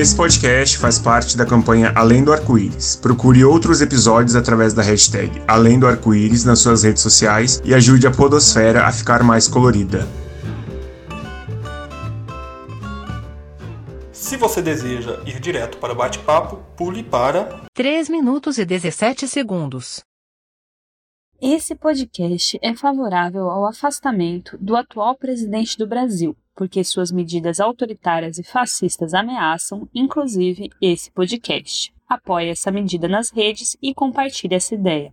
Esse podcast faz parte da campanha Além do Arco-Íris. Procure outros episódios através da hashtag Além do Arco-Íris nas suas redes sociais e ajude a Podosfera a ficar mais colorida. Se você deseja ir direto para o bate-papo, pule para 3 minutos e 17 segundos. Esse podcast é favorável ao afastamento do atual presidente do Brasil, porque suas medidas autoritárias e fascistas ameaçam, inclusive, esse podcast. Apoie essa medida nas redes e compartilhe essa ideia.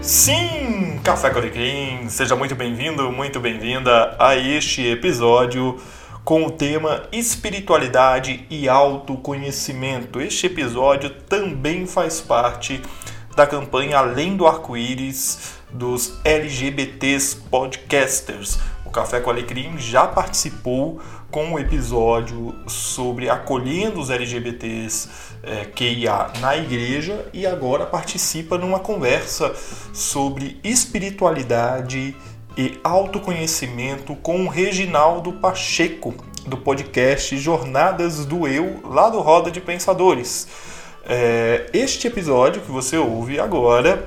Sim, Café Corequim! Seja muito bem-vindo, muito bem-vinda a este episódio com o tema Espiritualidade e Autoconhecimento. Este episódio também faz parte da campanha Além do Arco-Íris dos LGBTs Podcasters. Café com Alecrim já participou com um episódio sobre acolhendo os LGBTs é, QIA na igreja e agora participa numa conversa sobre espiritualidade e autoconhecimento com o Reginaldo Pacheco, do podcast Jornadas do Eu, lá do Roda de Pensadores. É, este episódio que você ouve agora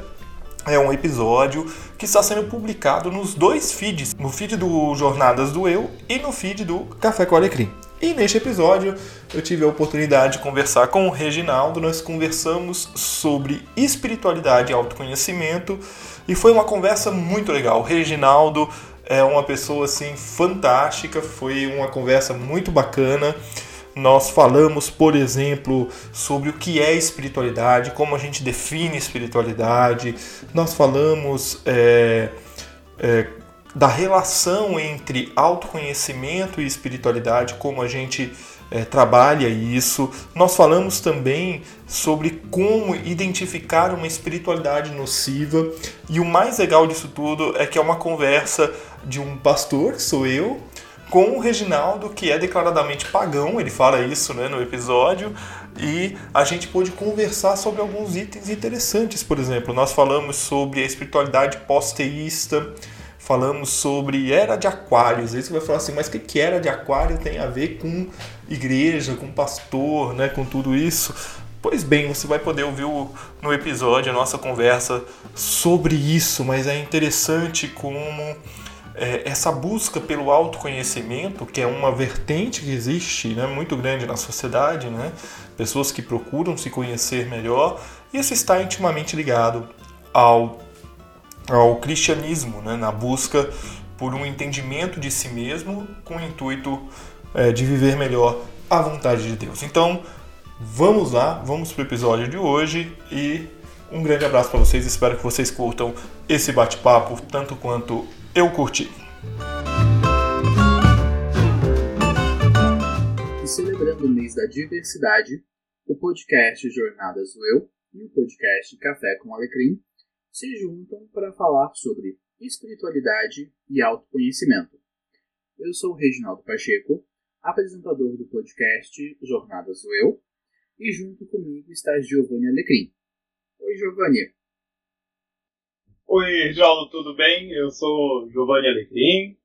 é um episódio que está sendo publicado nos dois feeds, no feed do Jornadas do Eu e no feed do Café com Alecrim. E neste episódio eu tive a oportunidade de conversar com o Reginaldo, nós conversamos sobre espiritualidade e autoconhecimento e foi uma conversa muito legal. O Reginaldo é uma pessoa assim fantástica, foi uma conversa muito bacana. Nós falamos, por exemplo, sobre o que é espiritualidade, como a gente define espiritualidade. Nós falamos é, é, da relação entre autoconhecimento e espiritualidade, como a gente é, trabalha isso. Nós falamos também sobre como identificar uma espiritualidade nociva. E o mais legal disso tudo é que é uma conversa de um pastor, que sou eu, com o Reginaldo, que é declaradamente pagão, ele fala isso né, no episódio, e a gente pôde conversar sobre alguns itens interessantes. Por exemplo, nós falamos sobre a espiritualidade pós-teísta, falamos sobre era de aquários. Aí você vai falar assim, mas o que era de aquário tem a ver com igreja, com pastor, né, com tudo isso? Pois bem, você vai poder ouvir no episódio a nossa conversa sobre isso, mas é interessante como é, essa busca pelo autoconhecimento, que é uma vertente que existe né, muito grande na sociedade, né, pessoas que procuram se conhecer melhor, isso está intimamente ligado ao, ao cristianismo, né, na busca por um entendimento de si mesmo com o intuito é, de viver melhor a vontade de Deus. Então, vamos lá, vamos para o episódio de hoje e um grande abraço para vocês. Espero que vocês curtam esse bate-papo tanto quanto eu curti. E celebrando o mês da diversidade, o podcast Jornadas do Eu e o podcast Café com Alecrim se juntam para falar sobre espiritualidade e autoconhecimento. Eu sou o Reginaldo Pacheco, apresentador do podcast Jornadas do Eu, e junto comigo está Giovanni Alecrim. Oi, Giovanni. Oi, Reginaldo, tudo bem? Eu sou Giovanni Alecrim,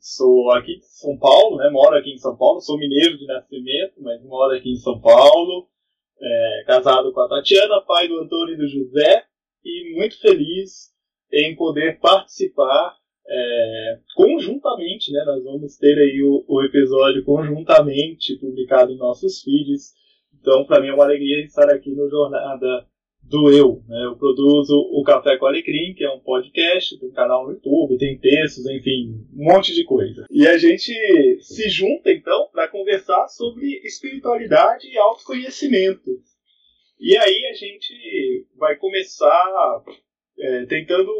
sou aqui de São Paulo, né? moro aqui em São Paulo, sou mineiro de nascimento, mas moro aqui em São Paulo, é, casado com a Tatiana, pai do Antônio e do José, e muito feliz em poder participar é, conjuntamente, né? Nós vamos ter aí o, o, episódio conjuntamente publicado em nossos feeds. Então, para mim é uma alegria estar aqui no Jornada do eu. Né? Eu produzo o Café com Alecrim, que é um podcast, tem canal no YouTube, tem textos, enfim, um monte de coisa. E a gente se junta então para conversar sobre espiritualidade e autoconhecimento. E aí a gente vai começar é, tentando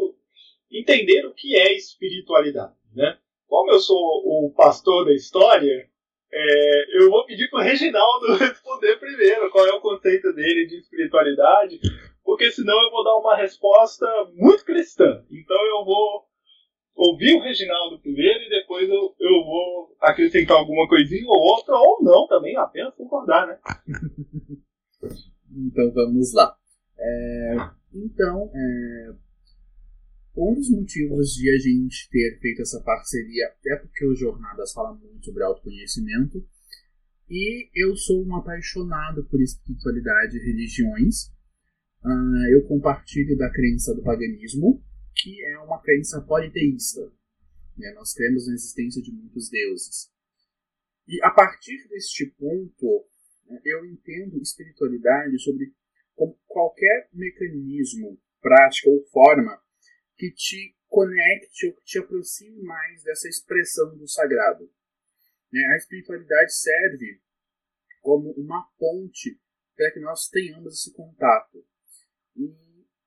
entender o que é espiritualidade. Né? Como eu sou o pastor da história, é, eu vou pedir para o Reginaldo responder primeiro qual é o conceito dele de espiritualidade, porque senão eu vou dar uma resposta muito cristã. Então eu vou ouvir o Reginaldo primeiro e depois eu, eu vou acrescentar alguma coisinha ou outra, ou não também, apenas concordar, né? então vamos lá. É, então, é, um dos motivos de a gente ter feito essa parceria é porque o Jornadas fala muito sobre autoconhecimento. E eu sou um apaixonado por espiritualidade e religiões. Uh, eu compartilho da crença do paganismo, que é uma crença politeísta. Né? Nós cremos na existência de muitos deuses. E a partir deste ponto, né, eu entendo espiritualidade sobre qualquer mecanismo, prática ou forma que te conecte ou que te aproxime mais dessa expressão do sagrado. Né? A espiritualidade serve como uma ponte para que nós tenhamos esse contato. E,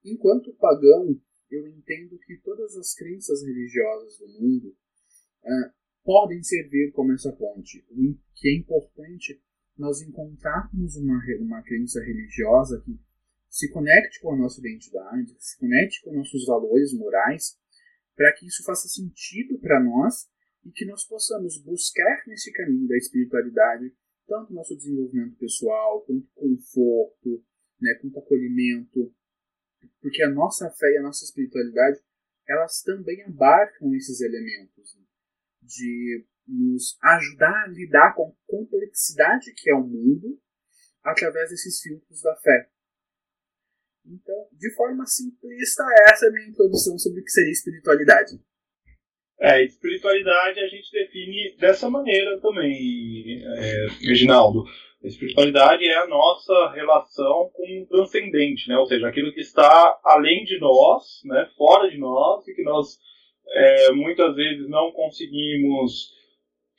enquanto pagão, eu entendo que todas as crenças religiosas do mundo uh, podem servir como essa ponte. O que é importante nós encontrarmos uma, uma crença religiosa que se conecte com a nossa identidade, se conecte com nossos valores morais, para que isso faça sentido para nós e que nós possamos buscar nesse caminho da espiritualidade tanto nosso desenvolvimento pessoal, quanto conforto, né, quanto acolhimento, porque a nossa fé e a nossa espiritualidade elas também abarcam esses elementos né, de nos ajudar a lidar com a complexidade que é o mundo através desses filtros da fé. Então, de forma simplista, essa é a minha introdução sobre o que seria espiritualidade. É, espiritualidade a gente define dessa maneira também, é, Reginaldo. A espiritualidade é a nossa relação com o transcendente, né? ou seja, aquilo que está além de nós, né? fora de nós, e que nós é, muitas vezes não conseguimos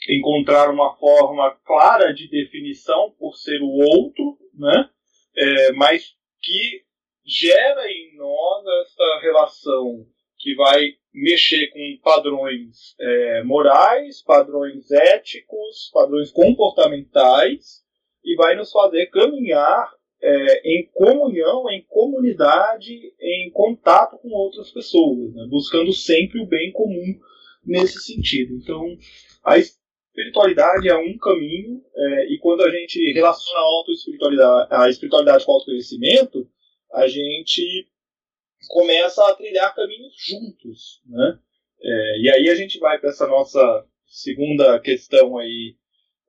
encontrar uma forma clara de definição por ser o outro, né? É, mas que gera em nós essa relação que vai mexer com padrões é, morais, padrões éticos, padrões comportamentais e vai nos fazer caminhar é, em comunhão, em comunidade, em contato com outras pessoas, né? buscando sempre o bem comum nesse sentido. Então, a espiritualidade é um caminho é, e quando a gente relaciona a, auto-espiritualidade, a espiritualidade com o autoconhecimento, a gente começa a trilhar caminhos juntos, né? É, e aí a gente vai para essa nossa segunda questão aí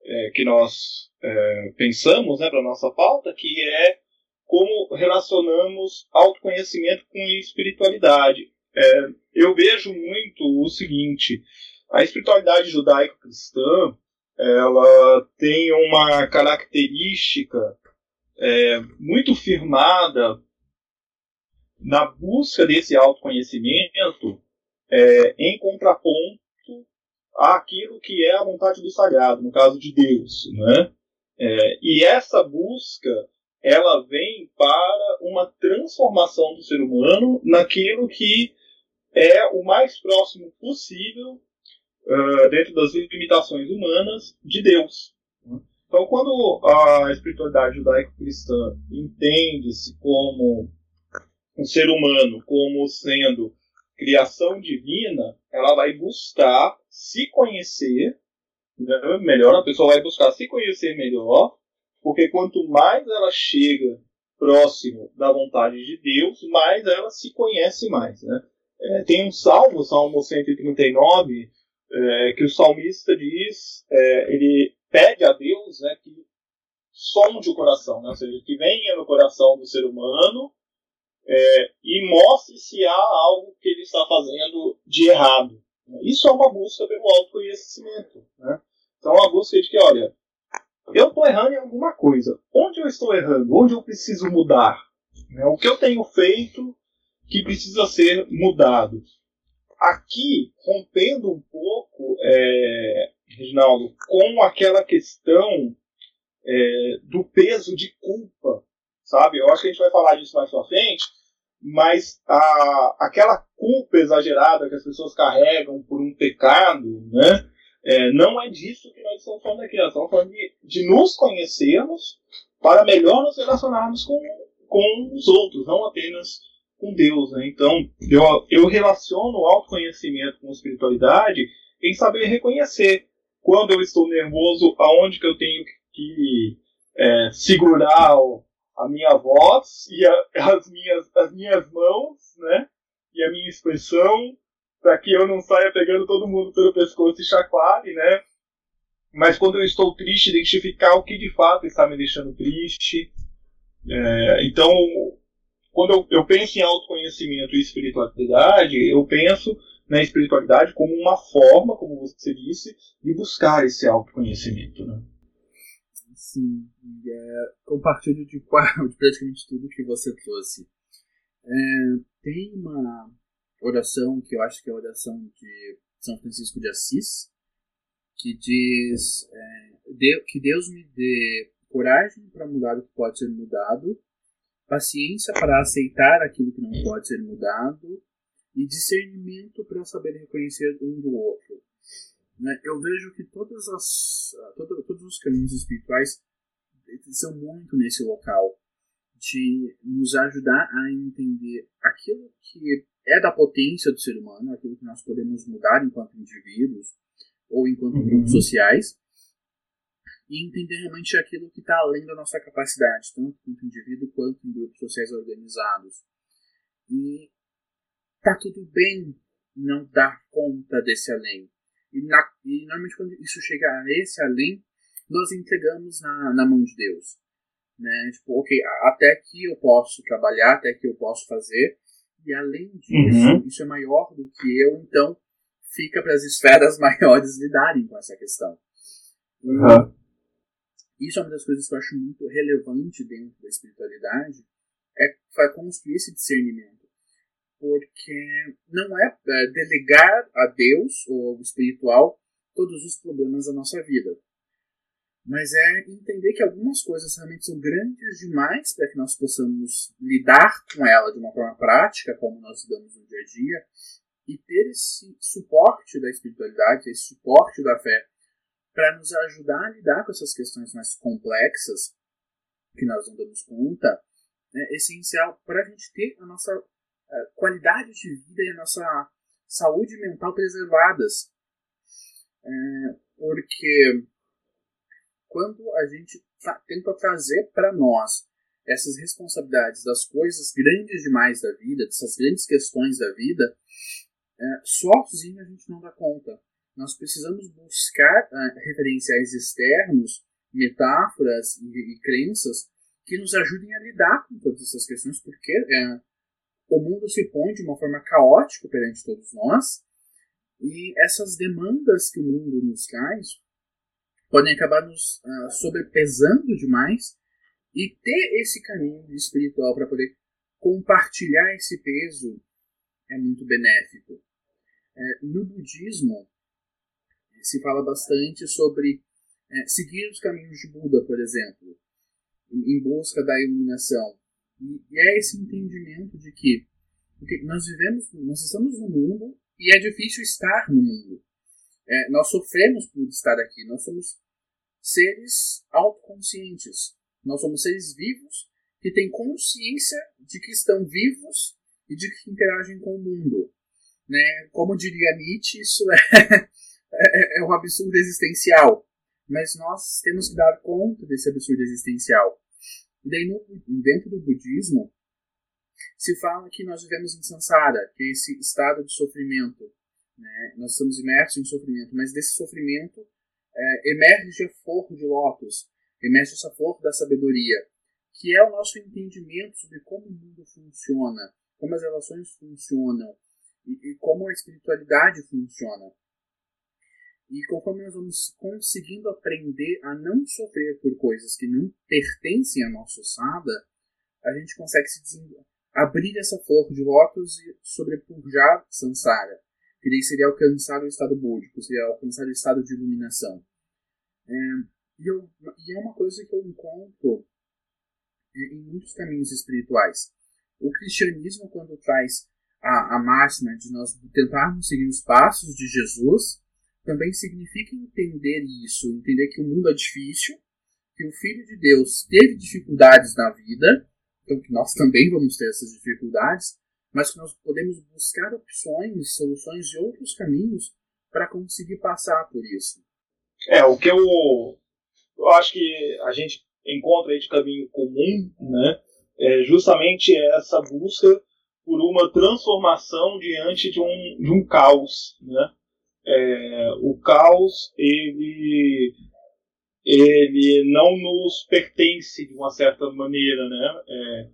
é, que nós é, pensamos, né, para nossa pauta, que é como relacionamos autoconhecimento com espiritualidade. É, eu vejo muito o seguinte: a espiritualidade judaico-cristã ela tem uma característica é, muito firmada na busca desse autoconhecimento é, em contraponto àquilo que é a vontade do sagrado, no caso de Deus. Né? É, e essa busca ela vem para uma transformação do ser humano naquilo que é o mais próximo possível, uh, dentro das limitações humanas, de Deus. Então, quando a espiritualidade judaico-cristã entende-se como um ser humano como sendo criação divina, ela vai buscar se conhecer né? melhor, a pessoa vai buscar se conhecer melhor, porque quanto mais ela chega próximo da vontade de Deus, mais ela se conhece mais. Né? É, tem um salmo, Salmo 139, é, que o salmista diz, é, ele pede a Deus né, que sonde o coração, né? ou seja, que venha no coração do ser humano é, e mostre se há algo que ele está fazendo de errado. Isso é uma busca pelo autoconhecimento. Né? Então, é uma busca de que, olha, eu estou errando em alguma coisa. Onde eu estou errando? Onde eu preciso mudar? Né? O que eu tenho feito que precisa ser mudado? Aqui, rompendo um pouco, é, Reginaldo, com aquela questão é, do peso de culpa sabe? Eu acho que a gente vai falar disso mais pra frente, mas a, aquela culpa exagerada que as pessoas carregam por um pecado, né? É, não é disso que nós estamos falando aqui. Nós estamos falando de, de nos conhecermos para melhor nos relacionarmos com, com os outros, não apenas com Deus. Né? Então, eu, eu relaciono o autoconhecimento com espiritualidade em saber reconhecer quando eu estou nervoso, aonde que eu tenho que é, segurar a minha voz e a, as, minhas, as minhas mãos, né? E a minha expressão, para que eu não saia pegando todo mundo pelo pescoço e chacoalhe, né? mas quando eu estou triste, identificar o que de fato está me deixando triste. É, então, quando eu, eu, penso em autoconhecimento e espiritualidade, eu penso na espiritualidade como uma forma, como você disse, de buscar esse autoconhecimento. Né? Sim, é, compartilho de, de praticamente tudo que você trouxe. É, tem uma oração que eu acho que é a oração de São Francisco de Assis, que diz é, de, que Deus me dê coragem para mudar o que pode ser mudado, paciência para aceitar aquilo que não pode ser mudado e discernimento para saber reconhecer um do outro. Né? Eu vejo que todas as, todo, todos os caminhos espirituais são muito nesse local de nos ajudar a entender aquilo que é da potência do ser humano, aquilo que nós podemos mudar enquanto indivíduos ou enquanto uhum. grupos sociais, e entender realmente aquilo que está além da nossa capacidade, tanto enquanto indivíduo quanto em grupos sociais organizados. E tá tudo bem não dar conta desse além. E, na, e normalmente quando isso chega a esse além, nós entregamos na, na mão de Deus. Né? Tipo, ok, até aqui eu posso trabalhar, até aqui eu posso fazer, e além disso, uhum. isso é maior do que eu, então fica para as esferas maiores lidarem com essa questão. Uhum. Isso é uma das coisas que eu acho muito relevante dentro da espiritualidade, é construir esse discernimento. Porque não é, é delegar a Deus ou ao espiritual todos os problemas da nossa vida. Mas é entender que algumas coisas realmente são grandes demais para que nós possamos lidar com ela de uma forma prática, como nós lidamos no dia a dia, e ter esse suporte da espiritualidade, esse suporte da fé, para nos ajudar a lidar com essas questões mais complexas que nós não damos conta, é essencial para a gente ter a nossa qualidade de vida e a nossa saúde mental preservadas. É, porque quando a gente tenta trazer para nós essas responsabilidades das coisas grandes demais da vida, dessas grandes questões da vida, é, sozinho a gente não dá conta. Nós precisamos buscar é, referenciais externos, metáforas e, e, crenças que nos ajudem a lidar com todas essas questões, porque é, o mundo se põe de uma forma caótica perante todos nós, e essas demandas que o mundo nos traz podem acabar nos uh, sobrepesando demais e ter esse caminho espiritual para poder compartilhar esse peso é muito benéfico. É, no budismo se fala bastante sobre é, seguir os caminhos de Buda, por exemplo, em busca da iluminação. E, é esse entendimento de que nós vivemos, nós estamos no mundo e é difícil estar no mundo. É, nós sofremos por estar aqui, nós somos seres autoconscientes. Nós somos seres vivos que têm consciência de que estão vivos e de que interagem com o mundo. Né? Como diria Nietzsche, isso é, é, é um absurdo existencial. Mas nós temos que dar conta desse absurdo existencial. E daí, no, dentro do budismo, se fala que nós vivemos em samsara, que é esse estado de sofrimento. Né? Nós estamos imersos em sofrimento, mas desse sofrimento é, emerge a flor de lótus, emerge essa flor da sabedoria, que é o nosso entendimento sobre como o mundo funciona, como as relações funcionam e, e como a espiritualidade funciona. E conforme nós vamos conseguindo aprender a não sofrer por coisas que não pertencem à nossa ossada, a gente consegue se abrir essa flor de lótus e sobrepujar Sansara que daí seria alcançar o estado búdico, seria alcançar o estado de iluminação. É, e, eu, e, é uma coisa que eu encontro é, em muitos caminhos espirituais. O cristianismo, quando traz a, a máxima de nós tentarmos seguir os passos de Jesus, também significa entender isso, entender que o mundo é difícil, que o Filho de Deus teve dificuldades na vida, então que nós também vamos ter essas dificuldades, mas que nós podemos buscar opções, soluções de outros caminhos para conseguir passar por isso. É, o que eu, eu acho que a gente encontra aí de caminho comum, né, é justamente essa busca por uma transformação diante de um, de um caos, né? É, o caos ele ele não nos pertence de uma certa maneira, né? É,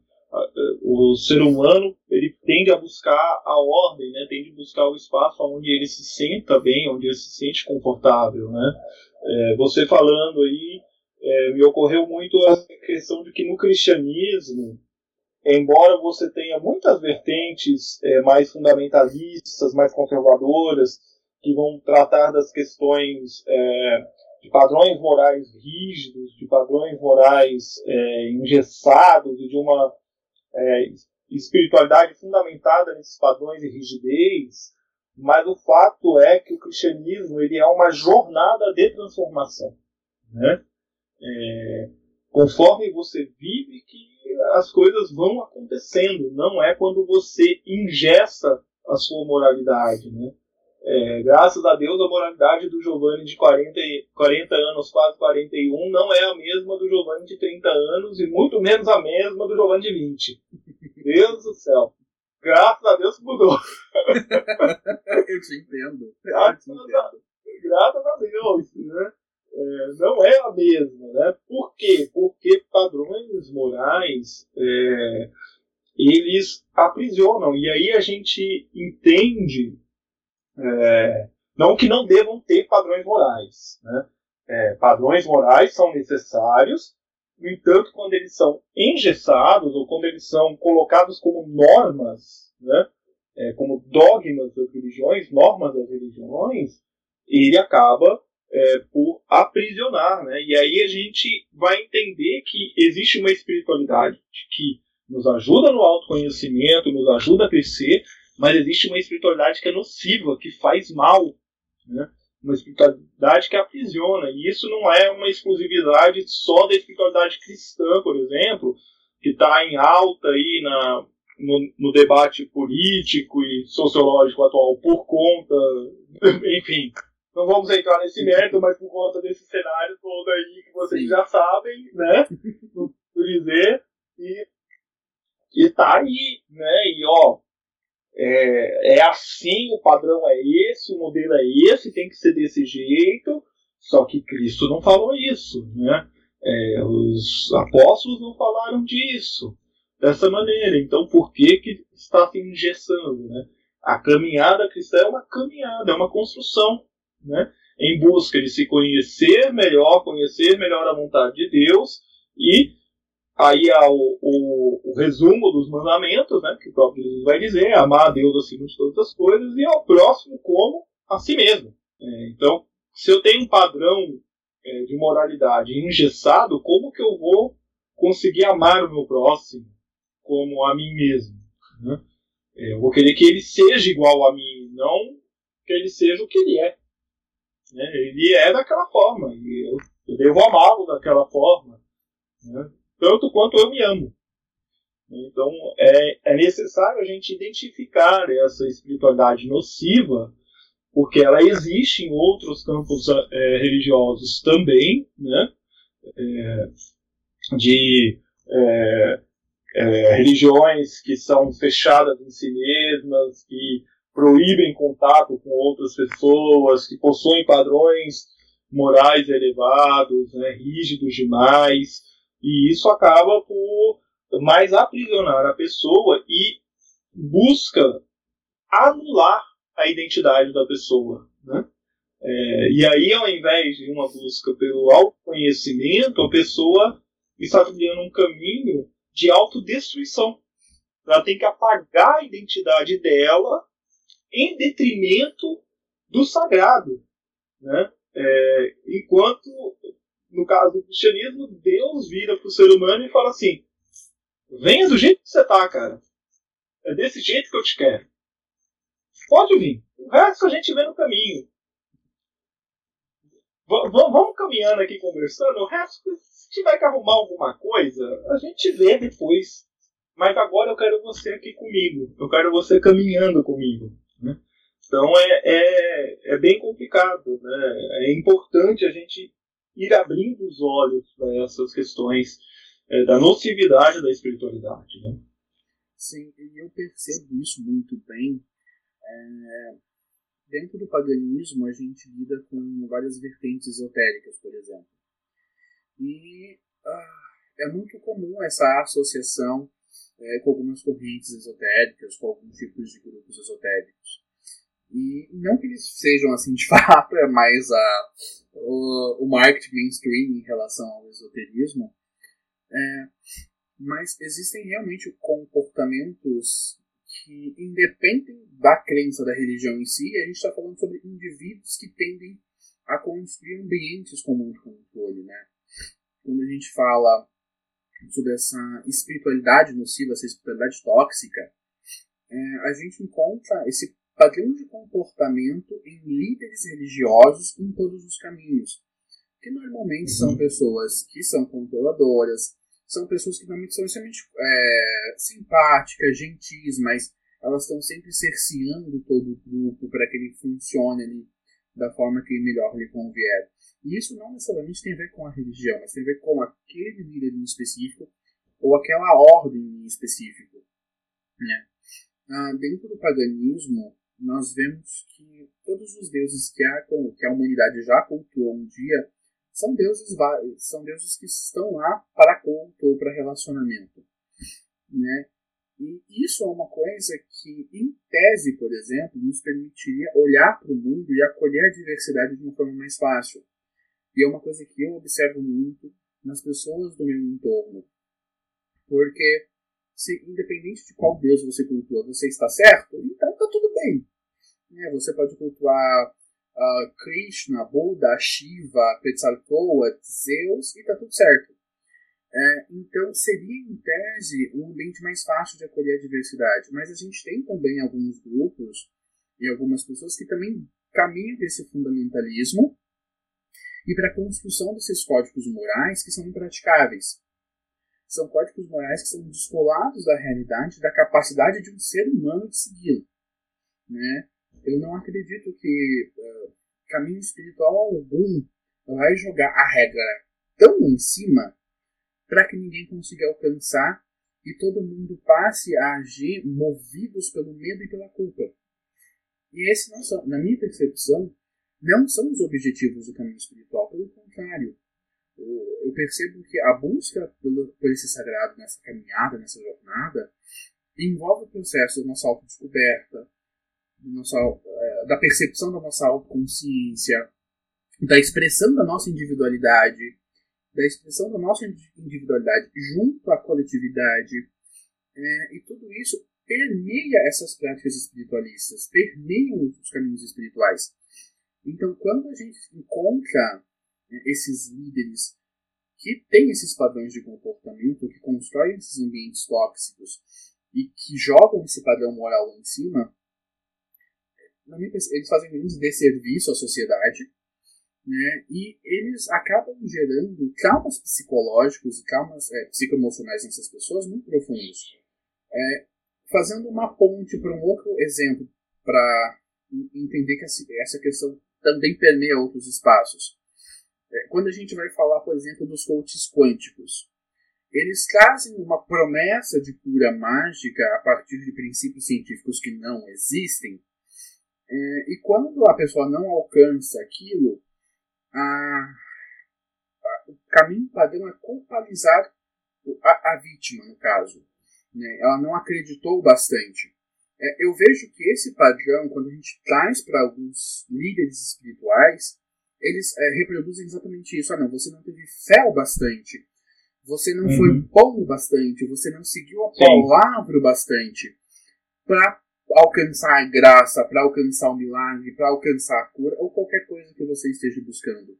o ser humano ele tende a buscar a ordem, né? Tende a buscar o espaço onde ele se senta bem, onde ele se sente confortável, né? É, você falando aí, é, me ocorreu muito a questão de que no cristianismo, embora você tenha muitas vertentes é, mais fundamentalistas, mais conservadoras, que vão tratar das questões é, de padrões morais rígidos, de padrões morais é, engessados e de uma é, espiritualidade fundamentada nesses padrões e rigidez, mas o fato é que o cristianismo ele é uma jornada de transformação. Né? É, conforme você vive que as coisas vão acontecendo, não é quando você ingessa a sua moralidade. Né? É, graças a Deus, a moralidade do Giovanni de 40, 40 anos, quase 41, não é a mesma do Giovanni de 30 anos e muito menos a mesma do Giovanni de 20. Deus do céu. Graças a Deus mudou. Eu te entendo. Graças, Eu te entendo. A, graças a Deus. Né? É, não é a mesma. Né? Por quê? Porque padrões morais é, eles aprisionam. E aí a gente entende é, não que não devam ter padrões morais. Né? É, padrões morais são necessários, no entanto, quando eles são engessados ou quando eles são colocados como normas, né? É, como dogmas das religiões, normas das religiões, ele acaba é, por aprisionar. Né? E aí a gente vai entender que existe uma espiritualidade que nos ajuda no autoconhecimento, nos ajuda a crescer, mas existe uma espiritualidade que é nociva, que faz mal, né? uma espiritualidade que aprisiona. E isso não é uma exclusividade só da espiritualidade cristã, por exemplo, que está em alta aí na, no, no, debate político e sociológico atual por conta, enfim, não vamos entrar nesse mérito, mas por conta desse cenário todo aí que vocês Sim. já sabem, né, por dizer, e, e tá aí, né, e ó, é, é assim, o padrão é esse, o modelo é esse, tem que ser desse jeito. Só que Cristo não falou isso, né? É, os apóstolos não falaram disso dessa maneira. Então, por que que está se engessando, né? A caminhada cristã é uma caminhada, é uma construção, né? Em busca de se conhecer melhor, conhecer melhor a vontade de Deus e Aí há o, o, o, resumo dos mandamentos, né, que o próprio Jesus vai dizer, amar a Deus acima de todas as coisas e ao próximo como a si mesmo. É, então, se eu tenho um padrão é, de moralidade engessado, como que eu vou conseguir amar o meu próximo como a mim mesmo? Né? É, eu vou querer que ele seja igual a mim, não que ele seja o que ele é. Né? Ele é daquela forma, e eu, eu devo amá-lo daquela forma. Né? Tanto quanto eu me amo. Então é, é necessário a gente identificar essa espiritualidade nociva, porque ela existe em outros campos é, religiosos também, né? É, de é, é, religiões que são fechadas em si mesmas, que proíbem contato com outras pessoas, que possuem padrões morais elevados, né, rígidos demais, e isso acaba por mais aprisionar a pessoa e busca anular a identidade da pessoa. Né? É, e aí, ao invés de uma busca pelo autoconhecimento, a pessoa está trilhando um caminho de autodestruição. Ela tem que apagar a identidade dela em detrimento do sagrado. Né? É, enquanto no caso do cristianismo, Deus vira pro ser humano e fala assim: venha do jeito que você tá, cara. É desse jeito que eu te quero. Pode vir. O resto a gente vê no caminho. V vamos caminhando aqui conversando. O resto, se tiver que arrumar alguma coisa, a gente vê depois. Mas agora eu quero você aqui comigo. Eu quero você caminhando comigo. Né? Então é, é, é bem complicado. Né? É importante a gente ir abrindo os olhos para essas questões é, da nocividade da espiritualidade. Né? Sim, eu percebo isso muito bem. É, dentro do paganismo, a gente lida com várias vertentes esotéricas, por exemplo. E ah, é muito comum essa associação é, com algumas correntes esotéricas, com alguns tipos de grupos esotéricos. Não que eles sejam assim de fato, é mais a, o, o marketing mainstream em relação ao esoterismo. É, mas existem realmente comportamentos que independem da crença da religião em si, a gente está falando sobre indivíduos que tendem a construir ambientes com muito controle, né? Quando a gente fala sobre essa espiritualidade nociva, essa espiritualidade tóxica, é, a gente encontra esse padrão de comportamento em líderes religiosos em todos os caminhos, que normalmente são uhum. pessoas que são controladoras, são pessoas que normalmente são extremamente é, simpáticas, gentis, mas elas estão sempre cerceando todo o grupo para que ele funcione ali da forma que melhor lhe convier. E isso não necessariamente tem a ver com a religião, mas tem a ver com aquele líder em específico ou aquela ordem em específico. Né? Ah, dentro do paganismo, nós vemos que todos os deuses que a, que a humanidade já cultuou um dia são deuses, são deuses que estão lá para culto ou para relacionamento. Né? E isso é uma coisa que, em tese, por exemplo, nos permitiria olhar para o mundo e acolher a diversidade de uma forma mais fácil. E é uma coisa que eu observo muito nas pessoas do meu entorno. Porque, se, independente de qual Deus você cultua, você está certo, então está tudo bem. Né? Você pode cultuar uh, Krishna, Buda, Shiva, Quetzalcoatl, Zeus e está tudo certo. É, então seria, em tese, um ambiente mais fácil de acolher a diversidade. Mas a gente tem também alguns grupos e algumas pessoas que também caminham para esse fundamentalismo e para a construção desses códigos morais que são impraticáveis. São códigos morais que são descolados da realidade, da capacidade de um ser humano de segui-lo. Né? Eu não acredito que uh, caminho espiritual algum vai jogar a regra tão em cima para que ninguém consiga alcançar e todo mundo passe a agir movidos pelo medo e pela culpa. E esse não são, na minha percepção, não são os objetivos do caminho espiritual, pelo contrário. Eu percebo que a busca pelo, por esse sagrado nessa caminhada, nessa jornada, envolve o processo da nossa autodescoberta, nossa, é, da percepção da nossa autoconsciência, da expressão da nossa individualidade, da expressão da nossa individualidade junto à coletividade. É, e tudo isso permeia essas práticas espiritualistas, permeia os caminhos espirituais. Então, quando a gente encontra né, esses líderes que têm esses padrões de comportamento, que constroem esses ambientes tóxicos e que jogam esse padrão moral lá em cima, eles fazem um desserviço à sociedade, né? E eles acabam gerando traumas psicológicos e traumas é, psicoemocionais nessas pessoas muito profundos. É, fazendo uma ponte para um outro exemplo, para entender que essa questão também permeia outros espaços. É, quando a gente vai falar, por exemplo, dos coaches quânticos, eles trazem uma promessa de cura mágica a partir de princípios científicos que não existem, é, e quando a pessoa não alcança aquilo, a, a, o caminho padrão é culpabilizar a, a vítima, no caso. Né? Ela não acreditou bastante. É, eu vejo que esse padrão, quando a gente traz para alguns líderes espirituais, eles é, reproduzem exatamente isso. Ah, não, você não teve fé o bastante. Você não uhum. foi bom o bastante. Você não seguiu a palavra o bastante para alcançar a graça, para alcançar o milagre, para alcançar a cura ou qualquer coisa que você esteja buscando.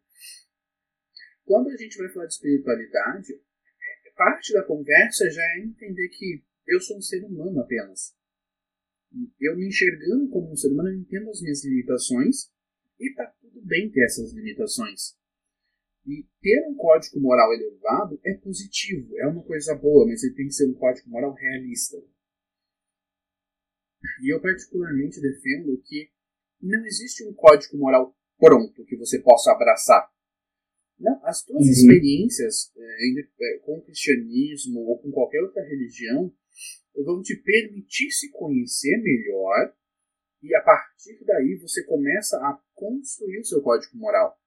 Quando a gente vai falar de espiritualidade, parte da conversa já é entender que eu sou um ser humano apenas. Eu me enxergando como um ser humano, eu entendo as minhas limitações e tá tudo bem ter essas limitações. E ter um código moral elevado é positivo, é uma coisa boa, mas ele tem que ser um código moral realista. E eu particularmente defendo que não existe um código moral pronto que você possa abraçar. Não, as tuas uhum. experiências é, é, com o cristianismo ou com qualquer outra religião vão te permitir se conhecer melhor e a partir daí você começa a construir o seu código moral.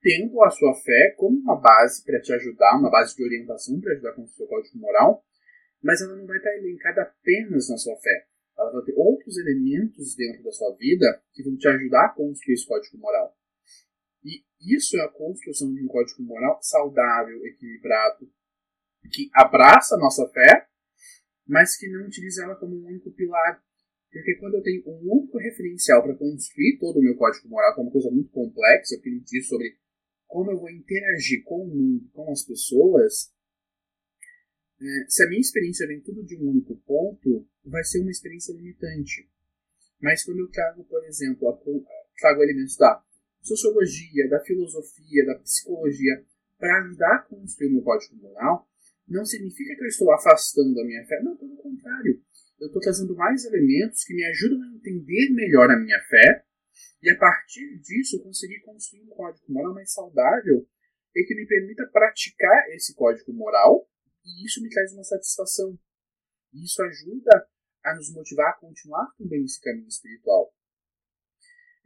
tendo a sua fé como uma base para te ajudar, uma base de orientação para ajudar com o seu código moral, mas ela não vai estar elencada apenas na sua fé. Ela vai ter outros elementos dentro da sua vida que vão te ajudar a construir esse código moral. E isso é a construção de um código moral saudável, equilibrado, que abraça a nossa fé, mas que não utiliza ela como um único pilar. Porque quando eu tenho um único referencial para construir todo o meu código moral, que é uma coisa muito complexa, que ele diz sobre como eu vou interagir com o mundo, com as pessoas, é, se a minha experiência vem tudo de um único ponto, vai ser uma experiência limitante. Mas quando eu trago, por exemplo, a, trago elementos da sociologia, da filosofia, da psicologia, para ajudar a construir meu código moral, não significa que eu estou afastando a minha fé. Não, pelo contrário. Eu estou trazendo mais elementos que me ajudam a entender melhor a minha fé e a partir disso conseguir construir um código moral mais saudável e que me permita praticar esse código moral e isso me traz uma satisfação. E isso ajuda a nos motivar a continuar também nesse caminho espiritual.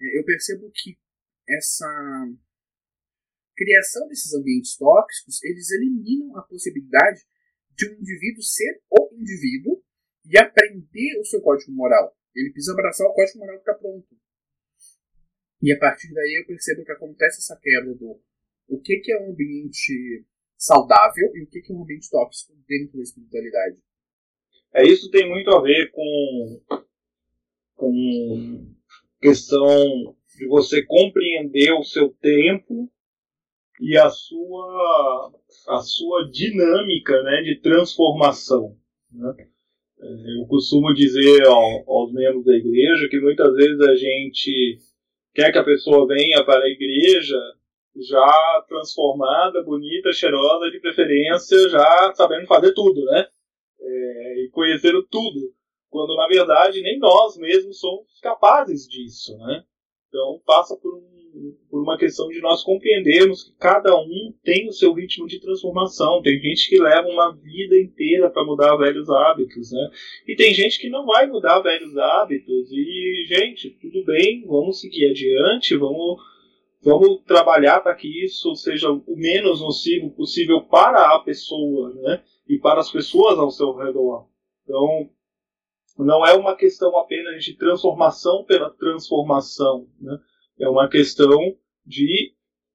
É, eu percebo que essa criação desses ambientes tóxicos, eles eliminam a possibilidade de um indivíduo ser o indivíduo e aprender o seu código moral. Ele precisa abraçar o código moral que está pronto. E a partir daí eu percebo que acontece essa quebra do o que, que é um ambiente saudável e o que, é um ambiente tóxico dentro da espiritualidade. É, isso tem muito a ver com, com questão de você compreender o seu tempo e a sua, a sua dinâmica né, de transformação. Né? É, eu costumo dizer ao, aos membros da igreja que muitas vezes a gente quer que a pessoa venha para a igreja já transformada, bonita, cheirosa, de preferência, já sabendo fazer tudo, né? É, e conhecendo tudo, quando na verdade nem nós mesmos somos capazes disso, né? Então passa por, um, por uma questão de nós compreendermos que cada um tem o seu ritmo de transformação. Tem gente que leva uma vida inteira para mudar velhos hábitos, né? E tem gente que não vai mudar velhos hábitos. E gente, tudo bem, vamos seguir adiante, vamos vamos trabalhar para que isso seja o menos nocivo possível para a pessoa, né? E para as pessoas ao seu redor. Então, não é uma questão apenas de transformação pela transformação, né? É uma questão de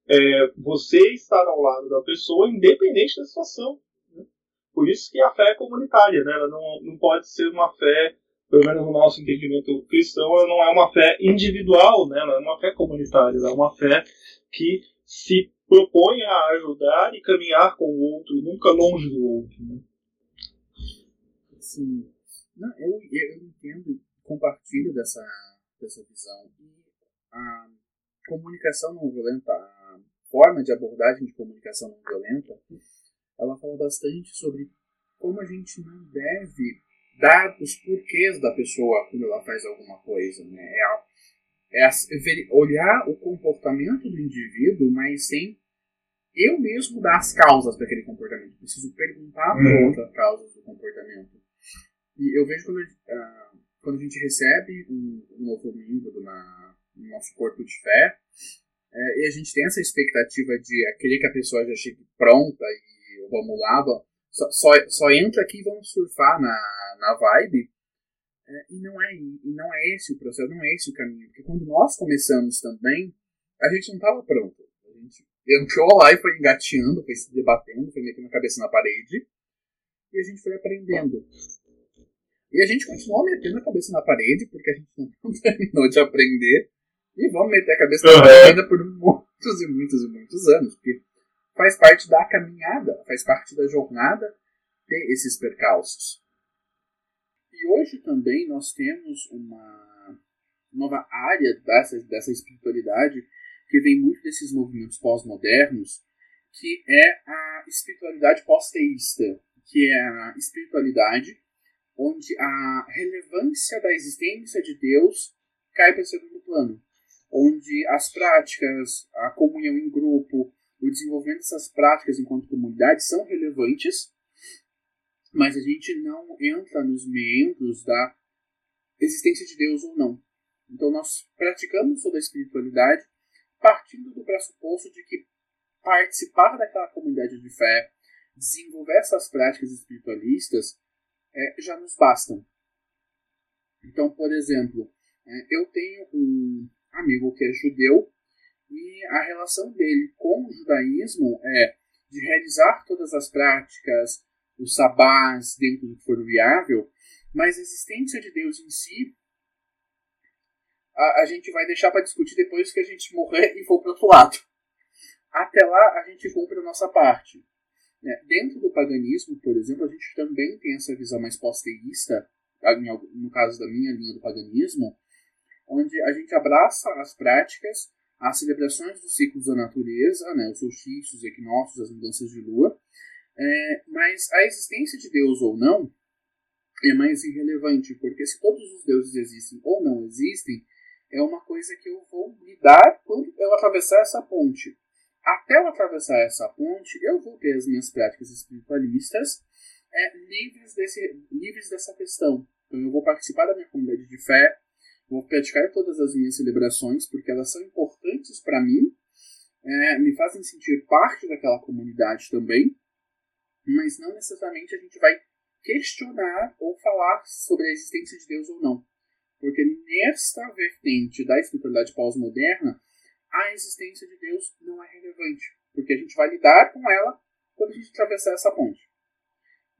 é, você estar ao lado da pessoa, independente da situação. Né? Por isso que a fé é comunitária, né? Ela não, não pode ser uma fé pelo menos no nosso entendimento cristão, ela não é uma fé individual, né? ela é uma fé comunitária, ela é uma fé que se propõe a ajudar e caminhar com o outro, nunca longe do outro. Né? Sim. Não, eu, eu entendo, compartilho dessa, dessa visão. A comunicação não violenta, a forma de abordagem de comunicação não violenta, ela fala bastante sobre como a gente não deve dar os porquês da pessoa quando ela faz alguma coisa. Né? É, é, é olhar o comportamento do indivíduo, mas sem eu mesmo dar as causas para aquele comportamento. Preciso perguntar por uhum. outras causas do comportamento. E eu vejo quando, uh, quando a gente recebe um, um novo membro na, no nosso corpo de fé, é, e a gente tem essa expectativa de aquele que a pessoa já chegue pronta e vamos lá, só, só, só entra aqui e vamos surfar na, na vibe. É, e, não é, e não é esse o processo, não é esse o caminho. Porque quando nós começamos também, a gente não estava pronto. A gente entrou lá e foi engateando, foi se debatendo, foi metendo a cabeça na parede. E a gente foi aprendendo. E a gente continuou metendo a cabeça na parede, porque a gente não terminou de aprender. E vamos meter a cabeça na parede ainda por muitos e muitos e muitos anos. Porque faz parte da caminhada, faz parte da jornada ter esses percalços. E hoje também nós temos uma nova área dessa, dessa espiritualidade que vem muito desses movimentos pós-modernos, que é a espiritualidade pós-teísta, que é a espiritualidade onde a relevância da existência de Deus cai para segundo plano, onde as práticas, a comunhão em grupo, o desenvolvimento dessas práticas enquanto comunidade são relevantes, mas a gente não entra nos membros da existência de Deus ou não. Então nós praticamos toda a espiritualidade partindo do pressuposto de que participar daquela comunidade de fé, desenvolver essas práticas espiritualistas, é, já nos bastam. Então, por exemplo, é, eu tenho um amigo que é judeu e a relação dele com o judaísmo é de realizar todas as práticas, os sabás dentro do que for viável, mas a existência de Deus em si a, a gente vai deixar para discutir depois que a gente morrer e for para outro lado. Até lá a gente cumpre a nossa parte. É, dentro do paganismo, por exemplo, a gente também tem essa visão mais posteísta, no caso da minha linha do paganismo, onde a gente abraça as práticas, as celebrações dos ciclos da natureza, né, os solstícios, os equinócios, as mudanças de lua, é, mas a existência de Deus ou não é mais irrelevante, porque se todos os deuses existem ou não existem, é uma coisa que eu vou lidar quando eu atravessar essa ponte. Até eu atravessar essa ponte, eu vou ter as minhas práticas espiritualistas é, livres, desse, livres dessa questão. Então eu vou participar da minha comunidade de fé, vou praticar todas as minhas celebrações, porque elas são importantes para mim, é, me fazem sentir parte daquela comunidade também, mas não necessariamente a gente vai questionar ou falar sobre a existência de Deus ou não. Porque nesta vertente da espiritualidade pós-moderna, a existência de Deus não é relevante. Porque a gente vai lidar com ela quando a gente atravessar essa ponte.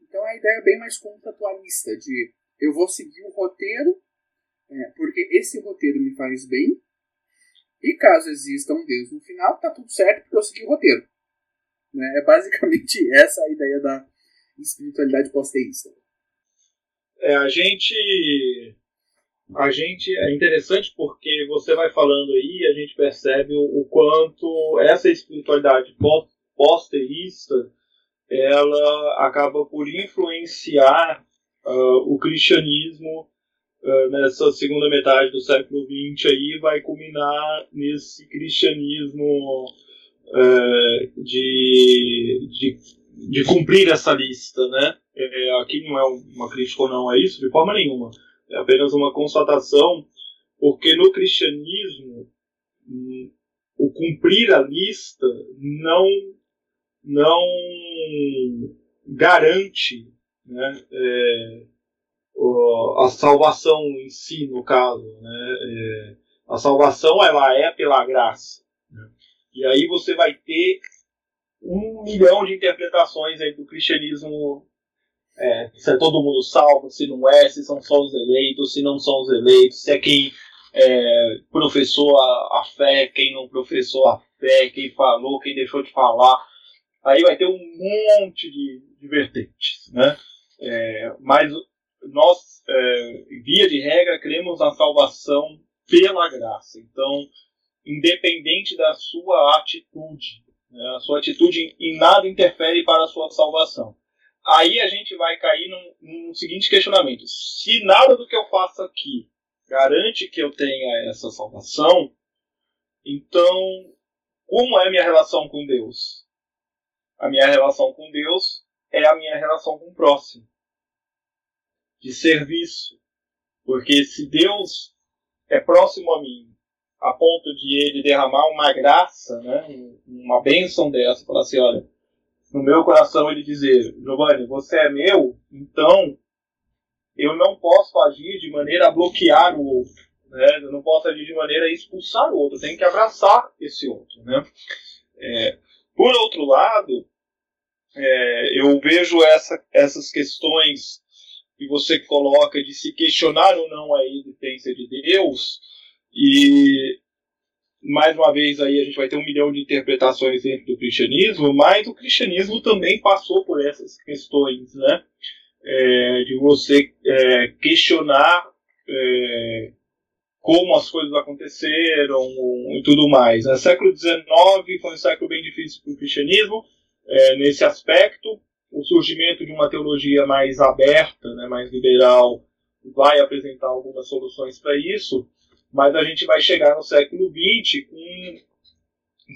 Então a ideia é bem mais contratualista, de eu vou seguir o roteiro, é, porque esse roteiro me faz bem, e caso exista um Deus no final, tá tudo certo porque eu segui o roteiro. Né? É basicamente essa a ideia da espiritualidade pós-teísta. É, a gente a gente é interessante porque você vai falando aí, a gente percebe o, o quanto essa espiritualidade pós-teísta ela acaba por influenciar uh, o cristianismo nessa segunda metade do século XX aí vai culminar nesse cristianismo uh, de, de, de cumprir essa lista, né? É, aqui não é uma crítica ou não a isso, de forma nenhuma é apenas uma constatação, porque no cristianismo hum, o cumprir a lista não não garante né, é, a salvação em si, no caso. Né, é, a salvação ela é pela graça. Né, e aí você vai ter um milhão de interpretações aí do cristianismo é, se é todo mundo salvo, se não é, se são só os eleitos, se não são os eleitos, se é quem é, professou a, a, fé, quem não professou a fé, quem falou, quem deixou de falar. Aí vai ter um monte de, de vertentes. Né? É, mas nós, é, via de regra, cremos na salvação pela graça. Então, independente da sua atitude, né? a sua atitude em nada interfere para a sua salvação. Aí a gente vai cair num, num seguinte questionamento: se nada do que eu faço aqui garante que eu tenha essa salvação, então como é a minha relação com Deus? A minha relação com Deus é a minha relação com o próximo, de serviço. Porque se Deus é próximo a mim, a ponto de ele derramar uma graça, né, uma bênção dessa, falar assim: olha, no meu coração ele dizer, Giovanni, você é meu, então eu não posso agir de maneira a bloquear o outro. Né? Eu não posso agir de maneira a expulsar o outro. Eu tenho que abraçar esse outro. Né? É, por outro lado, é, eu vejo essa, essas questões que você coloca de se questionar ou não a existência de Deus e mais uma vez aí a gente vai ter um milhão de interpretações dentro do cristianismo, mas o cristianismo também passou por essas questões, né? É, de você é, questionar é, como as coisas aconteceram e tudo mais. O século XIX foi um século bem difícil para o cristianismo é, nesse aspecto. O surgimento de uma teologia mais aberta, né, mais liberal, vai apresentar algumas soluções para isso mas a gente vai chegar no século XX com,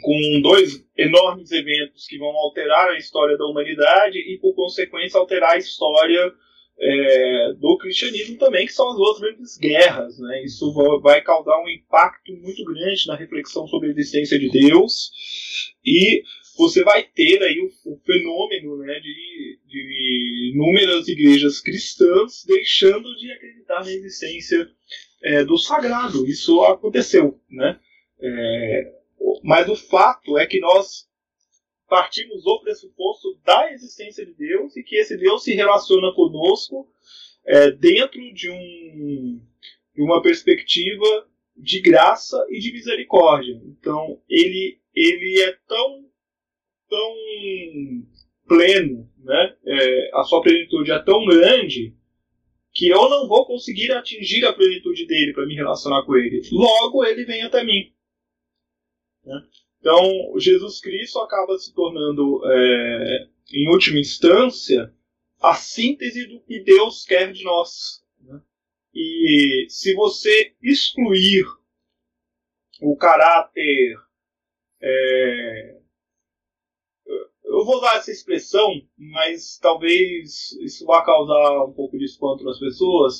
com dois enormes eventos que vão alterar a história da humanidade e, por consequência, alterar a história é, do cristianismo também, que são as duas grandes guerras. Né? Isso vai causar um impacto muito grande na reflexão sobre a existência de Deus e você vai ter aí o, o fenômeno né, de, de inúmeras igrejas cristãs deixando de acreditar na existência é, do sagrado. Isso aconteceu. Né? É, mas o fato é que nós partimos do pressuposto da existência de Deus e que esse Deus se relaciona conosco é, dentro de, um, de uma perspectiva de graça e de misericórdia. Então, ele, ele é tão, tão pleno, né? É, a sua plenitude é tão grande que eu não vou conseguir atingir a plenitude dele para me relacionar com ele. Logo, ele vem até mim. Né? Então, Jesus Cristo acaba se tornando, é, em última instância, a síntese do que Deus quer de nós. Né? E se você excluir o caráter. É, vou usar essa expressão, mas talvez isso vá causar um pouco de espanto nas pessoas,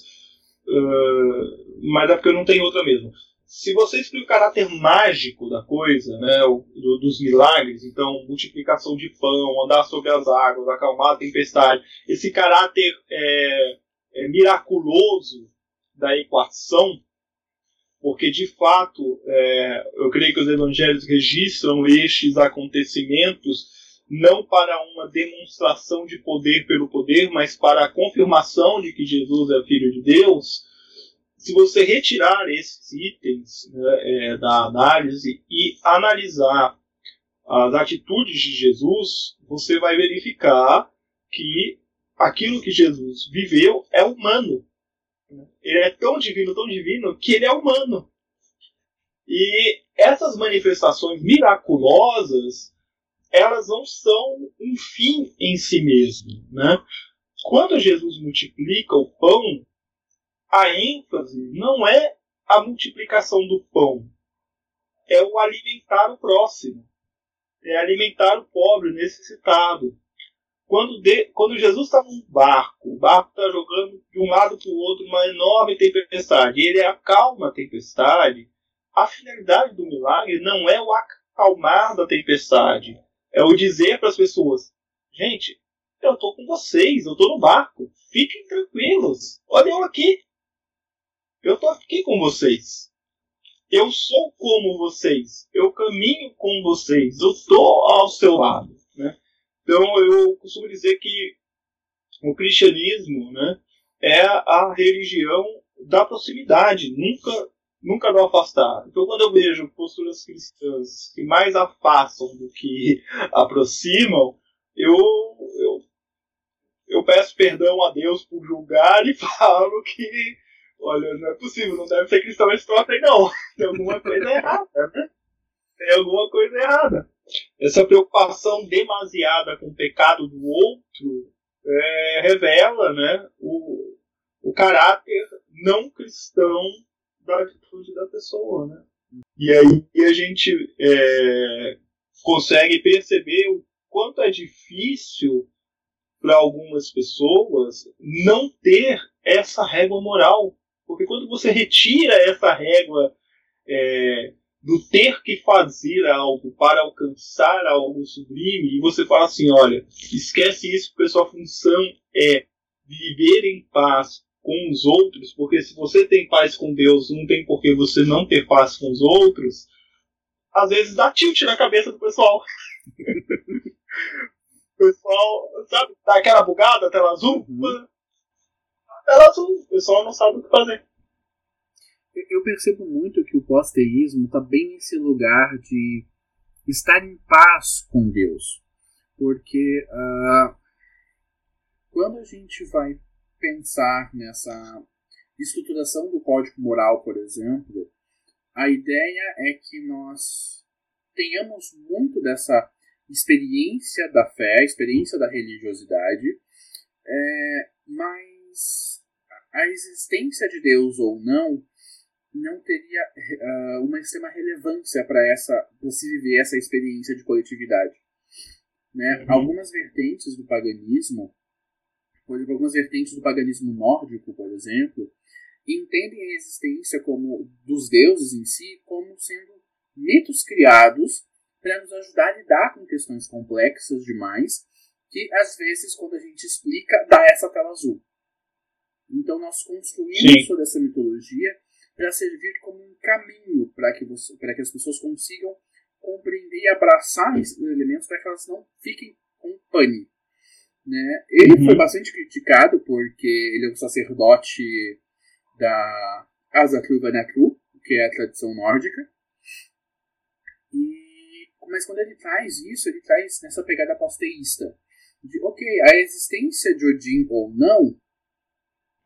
uh, mas é porque eu não tenho outra mesmo. Se você explica o caráter mágico da coisa, né, do, dos milagres, então multiplicação de pão, andar sobre as águas, acalmar a tempestade, esse caráter é, é, miraculoso da equação, porque de fato é, eu creio que os evangelhos registram estes acontecimentos não para uma demonstração de poder pelo poder, mas para a confirmação de que Jesus é filho de Deus se você retirar esses itens né, é, da análise e analisar as atitudes de Jesus, você vai verificar que aquilo que Jesus viveu é humano. Ele é tão divino, tão divino, que ele é humano. E essas manifestações miraculosas, elas não são um fim em si mesmo. Né? Quando Jesus multiplica o pão, a ênfase não é a multiplicação do pão, é o alimentar o próximo, é alimentar o pobre, o necessitado. Quando, de, quando Jesus está num barco, o barco está jogando de um lado para o outro uma enorme tempestade, e ele acalma a tempestade, a finalidade do milagre não é o acalmar da tempestade, é o dizer para as pessoas: gente, eu estou com vocês, eu estou no barco, fiquem tranquilos, olhem eu aqui, eu estou aqui com vocês. Eu sou como vocês. Eu caminho com vocês. Eu estou ao seu lado. Né? Então eu costumo dizer que o cristianismo né, é a religião da proximidade, nunca, nunca do afastar. Então quando eu vejo posturas cristãs que mais afastam do que aproximam, eu, eu, eu peço perdão a Deus por julgar e falo que olha, não é possível, não deve ser cristão esse troço aí não. Tem alguma coisa errada, né? Tem alguma coisa errada. Essa preocupação demasiada com o pecado do outro é, revela né, o, o caráter não cristão da atitude da pessoa. Né? E aí a gente é, consegue perceber o quanto é difícil para algumas pessoas não ter essa régua moral porque quando você retira essa régua é, do ter que fazer algo para alcançar algo sublime, e você fala assim: olha, esquece isso, porque sua função é viver em paz com os outros, porque se você tem paz com Deus, não tem por que você não ter paz com os outros. Às vezes dá tilt na cabeça do pessoal. o pessoal, sabe, dá aquela bugada, tela azul. Uhum elas o pessoal não sabe o que fazer. Eu percebo muito que o pós-teísmo está bem nesse lugar de estar em paz com Deus. Porque uh, quando a gente vai pensar nessa estruturação do código moral, por exemplo, a ideia é que nós tenhamos muito dessa experiência da fé, experiência da religiosidade, é, mas a existência de Deus ou não não teria uh, uma extrema relevância para essa pra se viver essa experiência de coletividade. Né? Uhum. Algumas vertentes do paganismo, por exemplo, algumas vertentes do paganismo nórdico, por exemplo, entendem a existência como dos deuses em si como sendo mitos criados para nos ajudar a lidar com questões complexas demais, que às vezes, quando a gente explica, dá essa tela azul. Então, nós construímos Sim. toda essa mitologia para servir como um caminho para que, você, que as pessoas consigam compreender e abraçar esses elementos para que elas não fiquem com pane. Né? Ele uhum. foi bastante criticado porque ele é um sacerdote da Asatru Vanatru, que é a tradição nórdica. E, mas quando ele traz isso, ele traz nessa pegada aposteísta. De, ok, a existência de Odin ou não,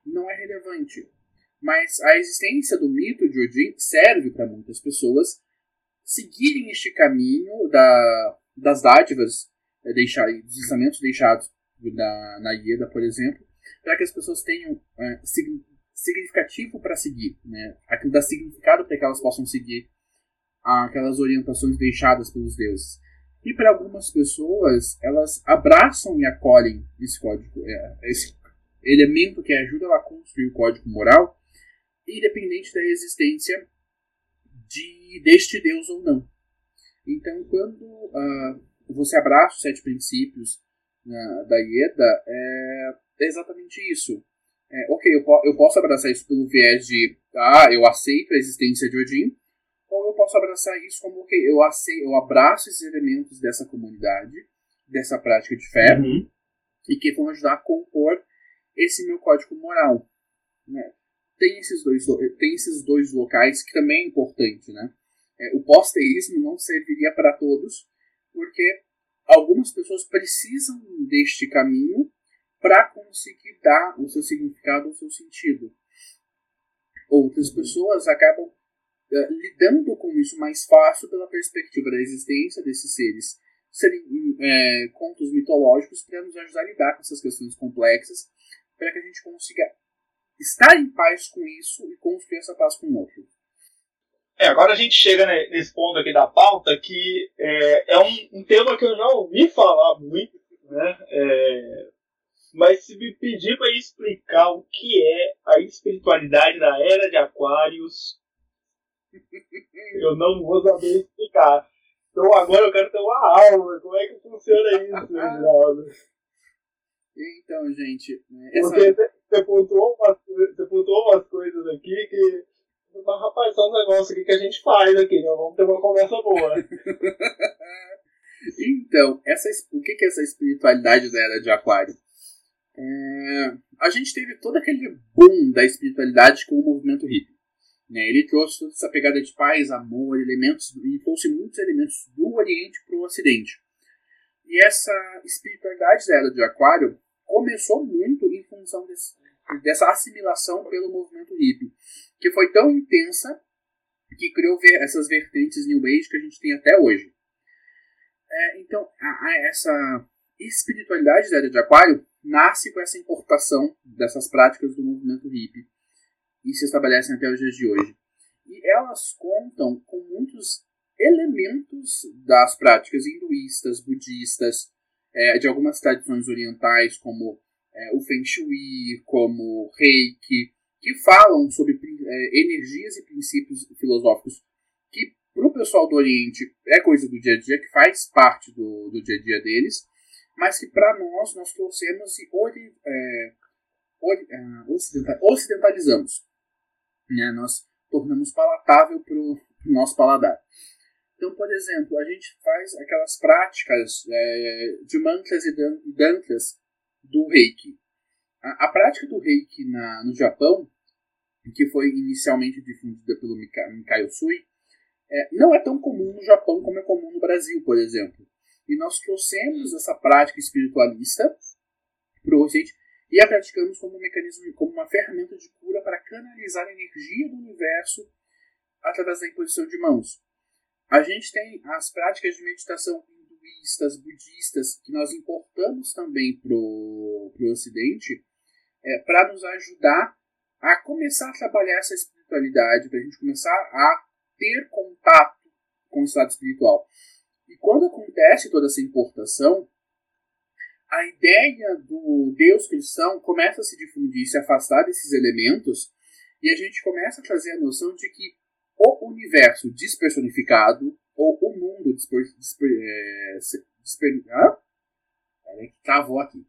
não é relevante. Mas a existência do mito de Odin serve para muitas pessoas seguirem este caminho da, das dádivas, é, deixar, dos ensinamentos deixados da, na Ieda, por exemplo, para que as pessoas tenham é, significativo para seguir, né? aquilo dá significado para que elas possam seguir aquelas orientações deixadas pelos deuses. E para algumas pessoas, elas abraçam e acolhem esse código, é, esse elemento que ajuda ela a construir o código moral, independente da existência de deste Deus ou não. Então, quando uh, você abraça os sete princípios uh, da Ieda, é, é exatamente isso. É, ok, eu, po eu posso abraçar isso pelo viés de, ah, eu aceito a existência de Odin, ou eu posso abraçar isso como, ok, eu, aceito, eu abraço esses elementos dessa comunidade, dessa prática de fé, uhum. e que vão ajudar a compor esse meu código moral. Né? Tem, esses dois, tem esses dois locais que também é importante. Né? É, o pós-teísmo não serviria para todos, porque algumas pessoas precisam deste caminho para conseguir dar o seu significado, o seu sentido. Outras pessoas acabam uh, lidando com isso mais fácil pela perspectiva da existência desses seres serem é, contos mitológicos para nos ajudar a lidar com essas questões complexas, para que a gente consiga estar em paz com isso e construir essa paz com o outro. É, agora a gente chega nesse ponto aqui da pauta que é, é um, um, tema que eu já ouvi falar muito, né? É, mas se me pedir para explicar o que é a espiritualidade da era de Aquários, eu não vou saber explicar. Então agora eu quero ter uma aula. Como é que funciona isso, Reginaldo? Então, gente. Né, essa... Porque você pontuou, umas, você pontuou umas coisas aqui que. Mas, rapaz, é um negócio aqui que a gente faz aqui, né? Vamos ter uma conversa boa. então, essa, o que é essa espiritualidade da era de Aquário? É, a gente teve todo aquele boom da espiritualidade com o movimento hippie. Né? Ele trouxe toda essa pegada de paz, amor, elementos, e trouxe muitos elementos do Oriente para o Ocidente. E essa espiritualidade da era de Aquário começou muito em função desse, dessa assimilação pelo movimento hippie, que foi tão intensa que criou essas vertentes New Age que a gente tem até hoje. É, então, a, a essa espiritualidade da era de Aquário nasce com essa importação dessas práticas do movimento hippie e se estabelecem até os dias de hoje. E elas contam com muitos elementos das práticas hinduístas, budistas, é, de algumas tradições orientais, como é, o Feng Shui, como Reiki, que falam sobre é, energias e princípios filosóficos que, para o pessoal do Oriente, é coisa do dia a dia, que faz parte do, do dia a dia deles, mas que para nós nós trouxemos e ori, é, ori, é, ocidentalizamos. Né? Nós tornamos palatável para o nosso paladar. Então, por exemplo, a gente faz aquelas práticas é, de mantras e dantras do reiki. A, a prática do reiki na, no Japão, que foi inicialmente difundida pelo Mika, Mikao Sui, é, não é tão comum no Japão como é comum no Brasil, por exemplo. E nós trouxemos essa prática espiritualista para o Ocidente e a praticamos como um mecanismo, como uma ferramenta de cura para canalizar a energia do universo através da imposição de mãos. A gente tem as práticas de meditação hinduístas, budistas, que nós importamos também para o Ocidente, é, para nos ajudar a começar a trabalhar essa espiritualidade, para a gente começar a ter contato com o estado espiritual. E quando acontece toda essa importação, a ideia do Deus cristão começa a se difundir, se afastar desses elementos, e a gente começa a trazer a noção de que o universo despersonificado, ou o mundo disper, disper, é, disper, ah? travou aqui.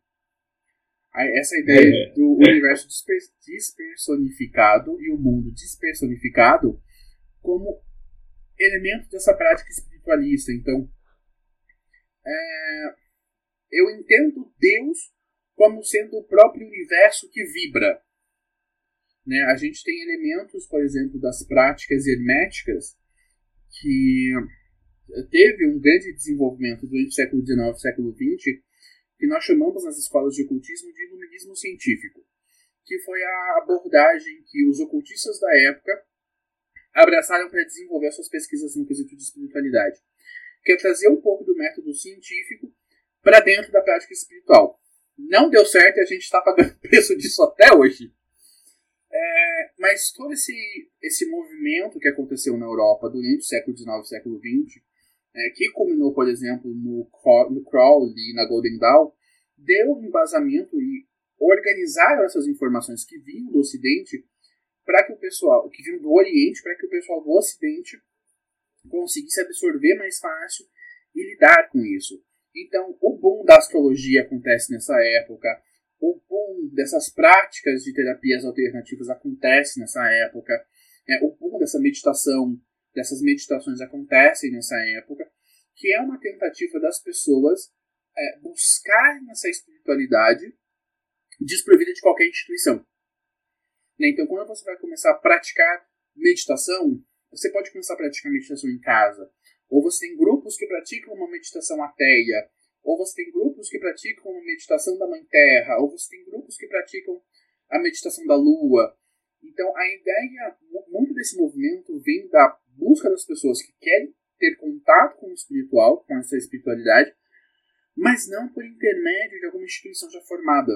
Essa ideia é. do universo disper, despersonificado e o mundo despersonificado como elemento dessa prática espiritualista. Então, é, eu entendo Deus como sendo o próprio universo que vibra. Né? A gente tem elementos, por exemplo, das práticas herméticas que teve um grande desenvolvimento durante o século XIX e século XX, que nós chamamos nas escolas de ocultismo de iluminismo científico, que foi a abordagem que os ocultistas da época abraçaram para desenvolver suas pesquisas no quesito de espiritualidade, que é trazer um pouco do método científico para dentro da prática espiritual. Não deu certo e a gente está pagando preço disso até hoje. É, mas todo esse, esse movimento que aconteceu na Europa durante o século XIX e século XX, é, que culminou, por exemplo, no, no e na Golden Dawn, deu embasamento e organizaram essas informações que vinham do Ocidente para que o pessoal, que vinham do Oriente, para que o pessoal do Ocidente conseguisse absorver mais fácil e lidar com isso. Então, o boom da astrologia acontece nessa época, o boom dessas práticas de terapias alternativas acontece nessa época, é, o boom dessa meditação, dessas meditações acontecem nessa época, que é uma tentativa das pessoas é, buscarem essa espiritualidade desprovida de qualquer instituição. Né? Então, quando você vai começar a praticar meditação, você pode começar a praticar meditação em casa, ou você tem grupos que praticam uma meditação ateia, ou você tem grupos que praticam a meditação da Mãe Terra, ou você tem grupos que praticam a meditação da Lua. Então, a ideia, muito desse movimento vem da busca das pessoas que querem ter contato com o espiritual, com essa espiritualidade, mas não por intermédio de alguma instituição já formada.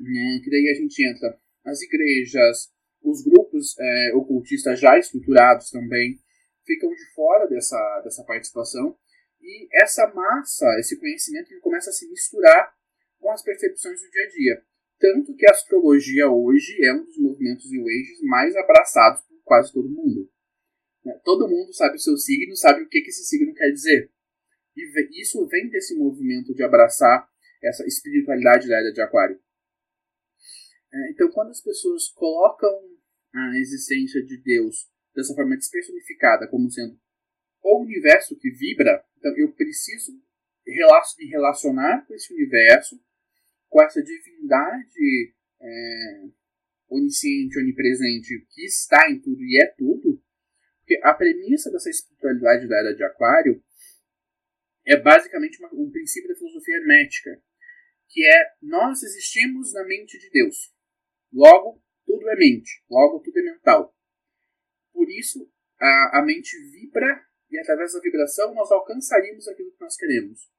É, que daí a gente entra as igrejas, os grupos é, ocultistas já estruturados também ficam de fora dessa, dessa participação e essa massa, esse conhecimento, ele começa a se misturar com as percepções do dia a dia. Tanto que a astrologia hoje é um dos movimentos New Age mais abraçados por quase todo mundo. Né? Todo mundo sabe o seu signo, sabe o que esse signo quer dizer. E isso vem desse movimento de abraçar essa espiritualidade da era de Aquário. É, então, quando as pessoas colocam a existência de Deus dessa forma despersonificada, como sendo o universo que vibra, então eu preciso me relacionar com esse universo, com essa divindade é, onisciente, onipresente, que está em tudo e é tudo, porque a premissa dessa espiritualidade da era de Aquário é basicamente uma, um princípio da filosofia hermética, que é nós existimos na mente de Deus. Logo, tudo é mente, logo tudo é mental. Por isso, a, a mente vibra e através da vibração nós alcançaríamos aquilo que nós queremos.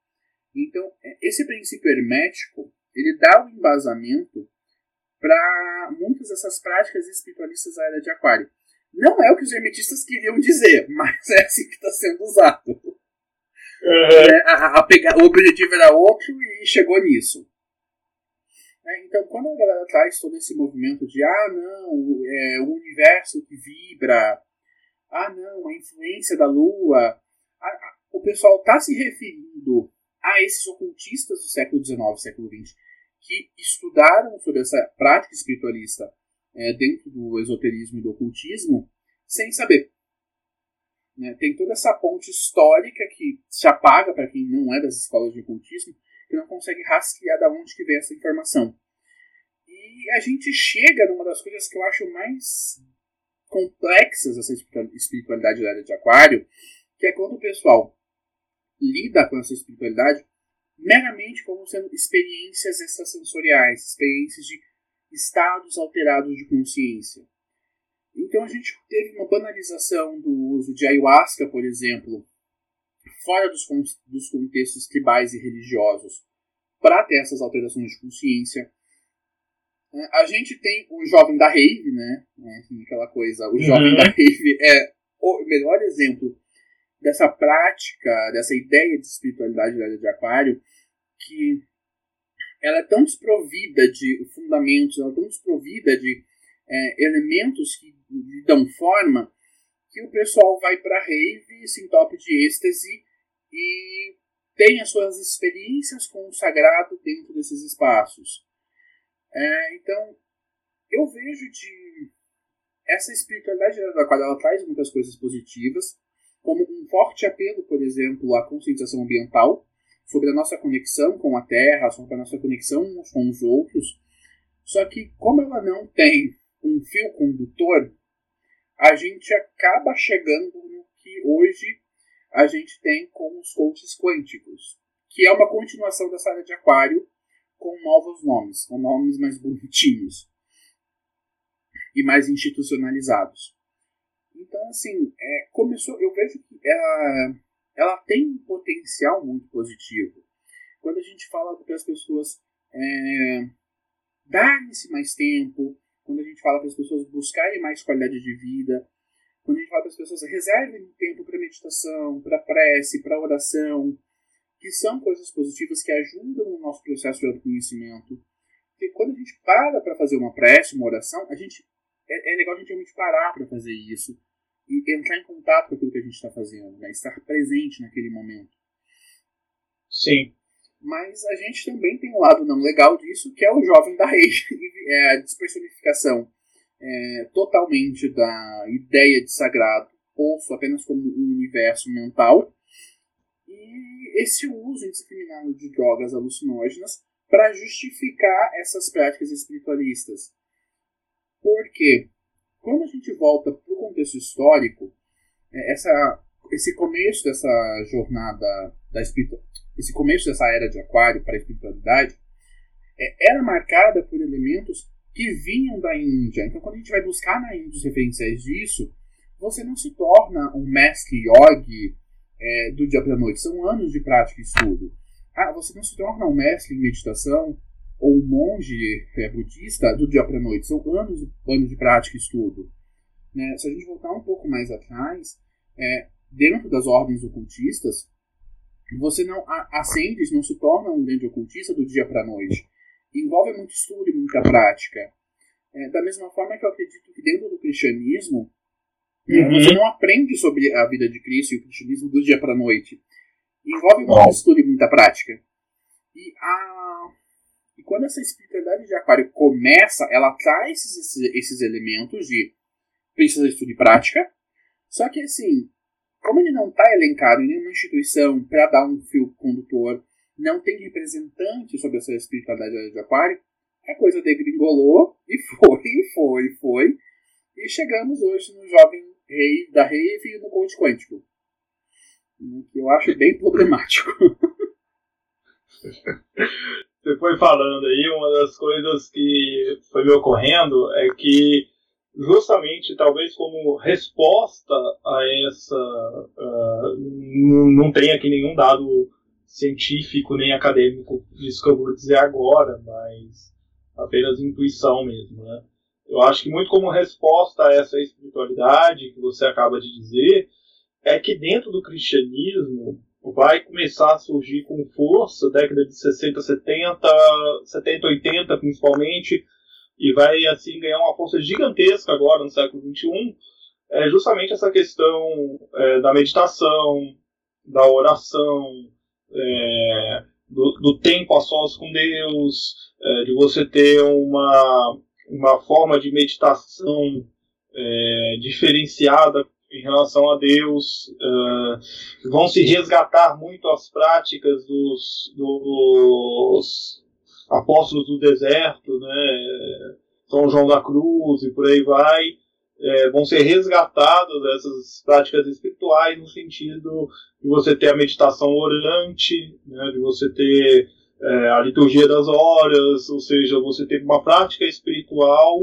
Então, é, esse princípio hermético, ele dá o um embasamento para muitas dessas práticas espiritualistas da era de aquário. Não é o que os hermetistas queriam dizer, mas é assim que está sendo usado. Uhum. É, a, a pegar, o objetivo era outro e chegou nisso. É, então, quando a galera traz todo esse movimento de ah, não, é o universo que vibra, ah, não, a influência da Lua. A, a, o pessoal está se referindo a esses ocultistas do século XIX, século XX, que estudaram sobre essa prática espiritualista é, dentro do esoterismo e do ocultismo, sem saber. Né? Tem toda essa ponte histórica que se apaga para quem não é das escolas de ocultismo, que não consegue rastrear da onde que vem essa informação. E a gente chega numa das coisas que eu acho mais complexas essa espiritualidade da área de aquário, que é quando o pessoal lida com essa espiritualidade meramente como sendo experiências extrasensoriais, experiências de estados alterados de consciência. Então a gente teve uma banalização do uso de ayahuasca, por exemplo, fora dos, dos contextos tribais e religiosos, para ter essas alterações de consciência. A gente tem o jovem da rave, né? É, aquela coisa, o jovem uhum. da rave é o melhor exemplo dessa prática, dessa ideia de espiritualidade da de aquário, que ela é tão desprovida de fundamentos, ela é tão desprovida de é, elementos que lhe dão forma, que o pessoal vai para rave, se entope de êxtase e tem as suas experiências com o sagrado dentro desses espaços. É, então, eu vejo de essa espiritualidade da qual ela traz muitas coisas positivas, como um forte apelo, por exemplo, à conscientização ambiental, sobre a nossa conexão com a Terra, sobre a nossa conexão uns com os outros. Só que, como ela não tem um fio condutor, a gente acaba chegando no que hoje a gente tem com os coaches quânticos, que é uma continuação dessa área de aquário com novos nomes, com nomes mais bonitinhos e mais institucionalizados. Então, assim, é, começou, eu vejo que ela, ela tem um potencial muito positivo. Quando a gente fala para as pessoas é, darem-se mais tempo, quando a gente fala para as pessoas buscarem mais qualidade de vida, quando a gente fala para as pessoas reservem tempo para meditação, para prece, para oração, que são coisas positivas que ajudam no nosso processo de autoconhecimento. Porque quando a gente para para fazer uma prece, uma oração, a gente é, é legal a gente realmente parar para fazer isso entrar em contato com aquilo que a gente está fazendo, né? estar presente naquele momento. Sim. Mas a gente também tem um lado não legal disso, que é o jovem da rede, é a despersonificação é, totalmente da ideia de sagrado, posto apenas como um universo mental, e esse uso indiscriminado de drogas alucinógenas para justificar essas práticas espiritualistas. Por quê? Quando a gente volta para o contexto histórico, é, essa, esse começo dessa jornada da esse começo dessa era de aquário para a espiritualidade é, era marcada por elementos que vinham da Índia. Então, quando a gente vai buscar na Índia os referenciais disso, você não se torna um mestre yogi é, do dia para a noite. São anos de prática e estudo. Ah, você não se torna um mestre em meditação ou um monge é, budista do dia para a noite. São anos, anos de prática e estudo. Né? Se a gente voltar um pouco mais atrás, é, dentro das ordens ocultistas, você não acende, não se torna um grande ocultista do dia para a noite envolve muito estudo e muita prática. É, da mesma forma que eu acredito que dentro do cristianismo, é, uhum. você não aprende sobre a vida de Cristo e o cristianismo do dia para a noite. Envolve muito estudo e muita prática. E, a, e quando essa espiritualidade de aquário começa, ela traz esses, esses elementos de precisa de estudo e prática. Só que assim, como ele não está elencado em nenhuma instituição para dar um fio condutor não tem representante sobre essa espiritualidade de Aquário, a coisa degringolou e foi, e foi, e foi. E chegamos hoje no jovem rei da Rave e no coach quântico. Que eu acho bem problemático. Você foi falando aí, uma das coisas que foi me ocorrendo é que justamente talvez como resposta a essa uh, não tem aqui nenhum dado científico nem acadêmico disso que eu vou dizer agora, mas apenas intuição mesmo, né? Eu acho que muito como resposta a essa espiritualidade que você acaba de dizer, é que dentro do cristianismo vai começar a surgir com força, década de 60, 70, 70, 80 principalmente, e vai assim ganhar uma força gigantesca agora no século 21, é justamente essa questão é, da meditação, da oração, é, do, do, tempo a sós com Deus, é, de você ter uma, uma forma de meditação é, diferenciada em relação a Deus, é, vão se resgatar muito as práticas dos, dos apóstolos do deserto, né, São João da Cruz e por aí vai, é, vão ser resgatadas essas práticas espirituais no sentido de você ter a meditação orante, né, de você ter é, a liturgia das horas, ou seja, você ter uma prática espiritual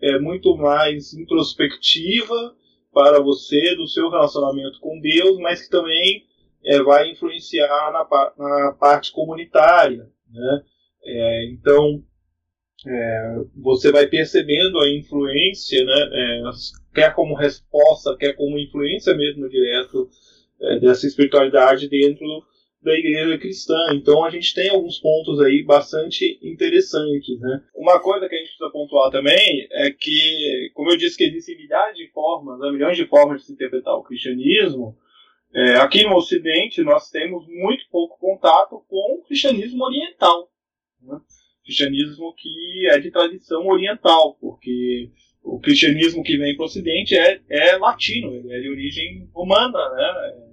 é, muito mais introspectiva para você, do seu relacionamento com Deus, mas que também é, vai influenciar na, na parte comunitária. Né? É, então, é, você vai percebendo a influência, né, é, quer como resposta, quer como influência mesmo direto é, dessa espiritualidade dentro da igreja cristã. Então a gente tem alguns pontos aí bastante interessantes. Né? Uma coisa que a gente precisa pontuar também é que, como eu disse que existem milhares de formas, né, milhões de formas de se interpretar o cristianismo, é, aqui no Ocidente nós temos muito pouco contato com o cristianismo oriental. Né? Cristianismo que é de tradição oriental, porque o cristianismo que vem para o Ocidente é, é latino, é de origem romana, né?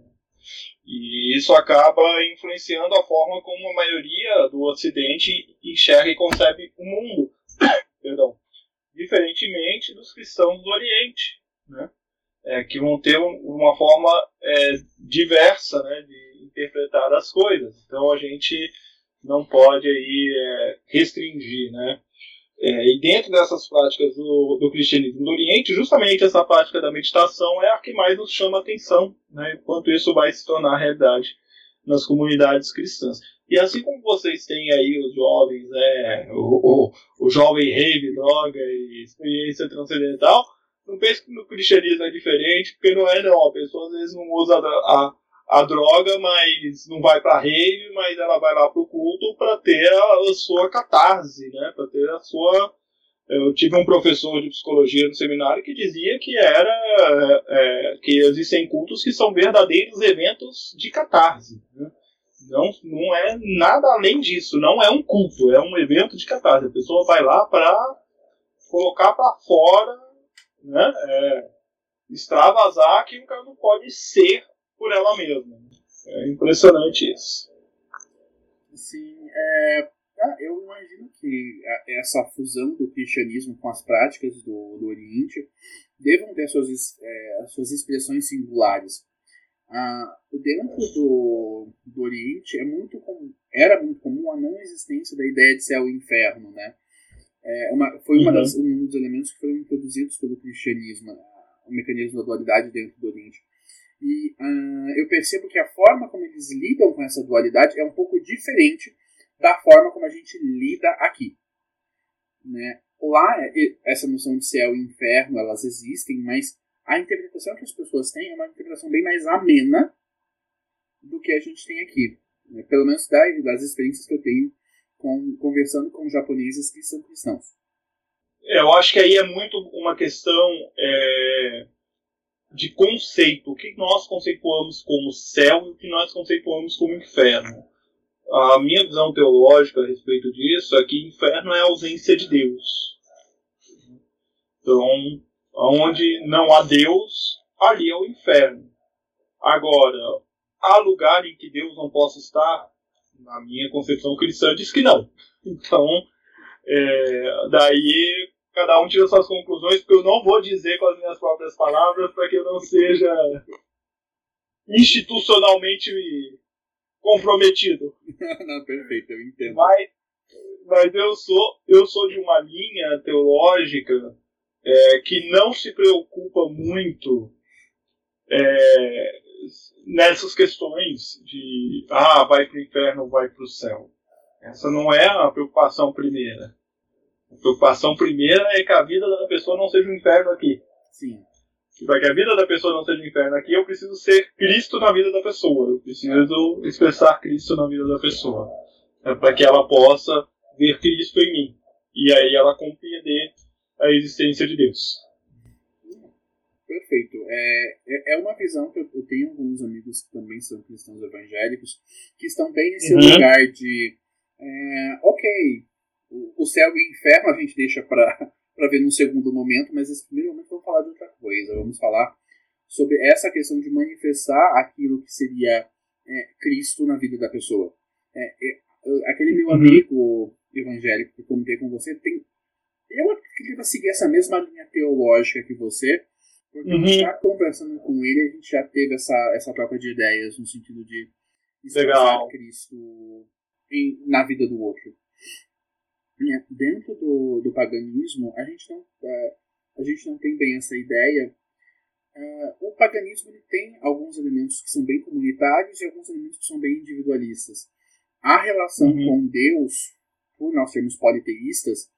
E isso acaba influenciando a forma como a maioria do Ocidente enxerga e concebe o mundo. Perdão. Diferentemente dos cristãos do Oriente, né? É, que vão ter uma forma é, diversa né, de interpretar as coisas. Então a gente não pode aí é, restringir, né? É, e dentro dessas práticas do, do, cristianismo do Oriente, justamente essa prática da meditação é a que mais nos chama atenção, né, enquanto isso vai se tornar realidade nas comunidades cristãs. E assim como vocês têm aí os jovens, né, o, o, o jovem rave, droga e experiência transcendental, não pense que no cristianismo é diferente, porque não é não. A pessoa às vezes não usa a, a a droga, mas não vai para rave, mas ela vai lá pro culto para ter a, a, sua catarse, né? Para ter a sua. Eu tive um professor de psicologia no seminário que dizia que era é, que existem cultos que são verdadeiros eventos de catarse. Né? Não, não é nada além disso. Não é um culto, é um evento de catarse. A pessoa vai lá para colocar para fora, né? É, extravasar que ela não pode ser por ela mesma. É impressionante isso. Sim, é, ah, eu imagino que essa fusão do cristianismo com as práticas do, do Oriente devam ter suas, é, suas expressões singulares. Ah, dentro do, do Oriente é muito comum, era muito comum a não existência da ideia de céu e inferno, né? É uma, foi uma uhum. das, um dos elementos que foram introduzidos pelo cristianismo, o mecanismo da dualidade dentro do Oriente. E uh, eu percebo que a forma como eles lidam com essa dualidade é um pouco diferente da forma como a gente lida aqui. Né? Lá, essa noção de céu e inferno, elas existem, mas a interpretação que as pessoas têm é uma interpretação bem mais amena do que a gente tem aqui. Né? Pelo menos das experiências que eu tenho com, conversando com japoneses que são cristãos. É, eu acho que aí é muito uma questão é, de conceito, o que nós conceituamos como céu e o que nós conceituamos como inferno. A minha visão teológica a respeito disso é que inferno é a ausência de Deus. Então, onde não há Deus, ali é o inferno. Agora, há lugar em que Deus não possa estar? Na minha concepção cristã, diz que não. Então, é, daí cada um tira suas conclusões, porque eu não vou dizer com as minhas próprias palavras para que eu não seja institucionalmente comprometido. não, perfeito, eu entendo. Mas, mas eu sou eu sou de uma linha teológica é, que não se preocupa muito é, nessas questões de ah, vai para o inferno, vai para o céu. Essa não é a preocupação primeira. A preocupação primeira é que a vida da pessoa não seja um inferno aqui. Sim. Para que a vida da pessoa não seja um inferno aqui, eu preciso ser Cristo na vida da pessoa. Eu preciso expressar Cristo na vida da pessoa. É para que ela possa ver Cristo em mim. E aí ela compreender a existência de Deus. Perfeito. É, é, é uma visão que eu, eu tenho alguns amigos que também são cristãos evangélicos que estão bem nesse uhum. lugar de é, ok, o céu e o inferno a gente deixa para ver num segundo momento, mas nesse primeiro momento vamos falar de outra coisa. Vamos falar sobre essa questão de manifestar aquilo que seria é, Cristo na vida da pessoa. É, é, aquele meu uhum. amigo evangélico que eu comentei com você tem. Eu acredito que ele vai seguir essa mesma linha teológica que você, porque uhum. já conversando com ele, a gente já teve essa, essa troca de ideias no sentido de expressar Cristo em, na vida do outro. Né, dentro do, do paganismo, a gente não, uh, a gente não tem bem essa ideia. Uh, o paganismo ele tem alguns elementos que são bem comunitários e alguns elementos que são bem individualistas. A relação uhum. com Deus, por nós sermos politeístas,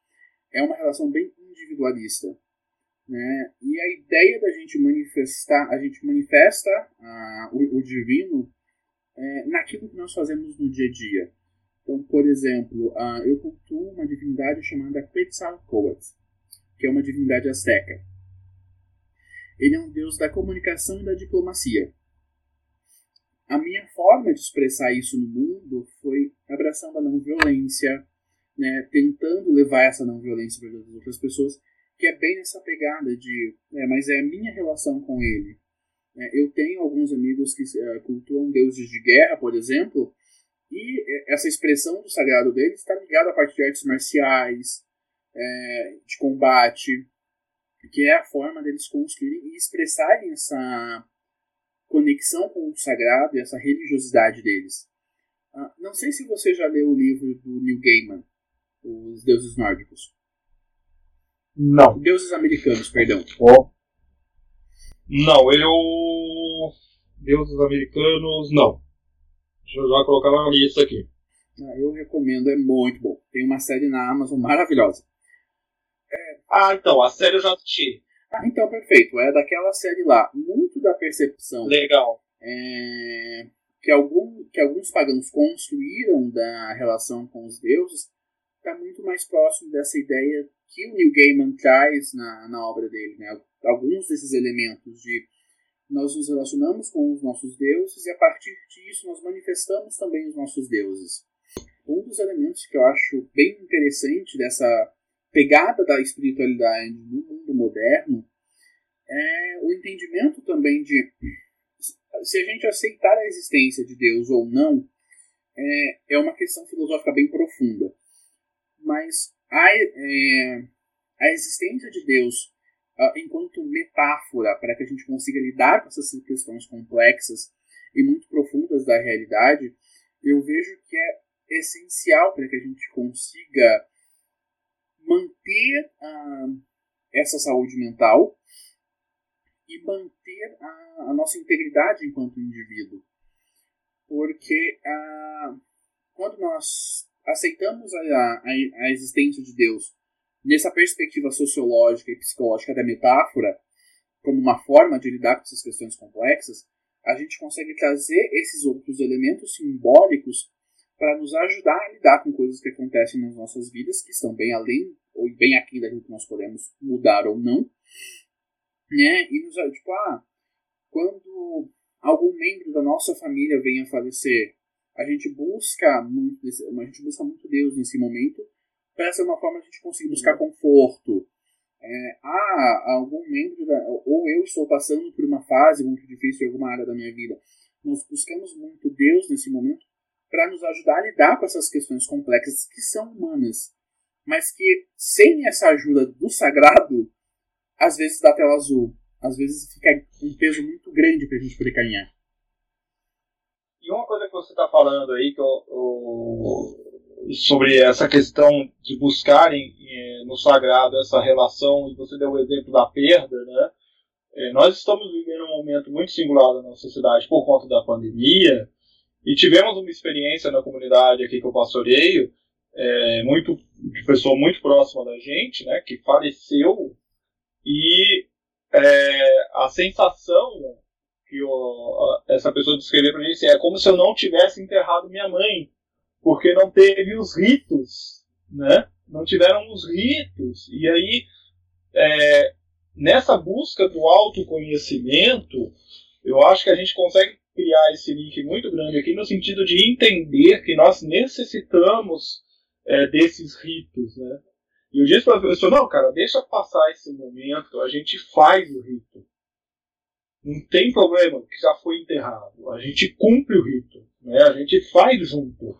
é uma relação bem individualista. Né? E a ideia da gente manifestar, a gente manifesta uh, o, o divino é, naquilo que nós fazemos no dia a dia. Então, por exemplo, uh, eu cultuo uma divindade chamada Quetzalcoatl, que é uma divindade azteca. Ele é um deus da comunicação e da diplomacia. A minha forma de expressar isso no mundo foi abraçando a não violência, né, tentando levar essa não violência para as outras pessoas, que é bem nessa pegada de, é, mas é a minha relação com ele. É, eu tenho alguns amigos que é, cultuam deuses de guerra, por exemplo, e é, essa expressão do sagrado deles está ligada a parte de artes marciais, é, de combate, que é a forma deles construírem e expressarem essa conexão com o sagrado e essa religiosidade deles. Ah, não sei se você já leu o livro do Neil Gaiman, Os Deuses Nórdicos. Não. Deuses Americanos, perdão. Oh. Não, eu. Deuses Americanos, não. Deixa eu já colocar na lista aqui. Ah, eu recomendo, é muito bom. Tem uma série na Amazon maravilhosa. É... Ah, então, a série eu já assisti. Ah, então, perfeito. É daquela série lá. Muito da percepção. Legal. É... Que, algum, que alguns pagãos construíram da relação com os deuses está muito mais próximo dessa ideia que o Neil Gaiman traz na, na obra dele. Né? Alguns desses elementos de nós nos relacionamos com os nossos deuses e a partir disso nós manifestamos também os nossos deuses. Um dos elementos que eu acho bem interessante dessa pegada da espiritualidade no mundo moderno é o entendimento também de se a gente aceitar a existência de Deus ou não é, é uma questão filosófica bem profunda. Mas a, é, a existência de Deus uh, enquanto metáfora para que a gente consiga lidar com essas questões complexas e muito profundas da realidade, eu vejo que é essencial para que a gente consiga manter uh, essa saúde mental e manter a, a, nossa integridade enquanto indivíduo. Porque uh, quando nós aceitamos a, a, a existência de Deus nessa perspectiva sociológica e psicológica da metáfora, como uma forma de lidar com essas questões complexas, a gente consegue trazer esses outros elementos simbólicos para nos ajudar a lidar com coisas que acontecem nas nossas vidas, que estão bem além ou bem aqui daquilo que nós podemos mudar ou não. Né? E nos tipo, ah, quando algum membro da nossa família vem a falecer, a gente busca muito, a gente busca muito Deus nesse momento para ser uma forma de a gente conseguir buscar conforto. É, ah, algum membro, da, ou eu estou passando por uma fase muito difícil em alguma área da minha vida. Nós buscamos muito Deus nesse momento para nos ajudar a lidar com essas questões complexas que são humanas, mas que sem essa ajuda do sagrado, às vezes dá tela azul, às vezes fica um peso muito grande para a gente poder caminhar. E uma coisa que você está falando aí que eu, eu sobre essa questão de buscarem eh, no sagrado essa relação, e você deu o exemplo da perda, né? Eh, nós estamos vivendo um momento muito singular na nossa sociedade por conta da pandemia, e tivemos uma experiência na comunidade aqui que eu pastoreio, é, muito, de pessoa muito próxima da gente, né, que faleceu, e a sensação que eu, essa pessoa descreveu para mim é como se eu não tivesse enterrado minha mãe porque não teve os ritos, né? Não tiveram os ritos. E aí, é, nessa busca do autoconhecimento, eu acho que a gente consegue criar esse link muito grande aqui no sentido de entender que nós necessitamos é, desses ritos, né? E eu disse para a pessoa, não, cara, deixa passar esse momento, a gente faz o rito. Não tem problema que já foi enterrado. A gente cumpre o rito, né? A gente faz junto.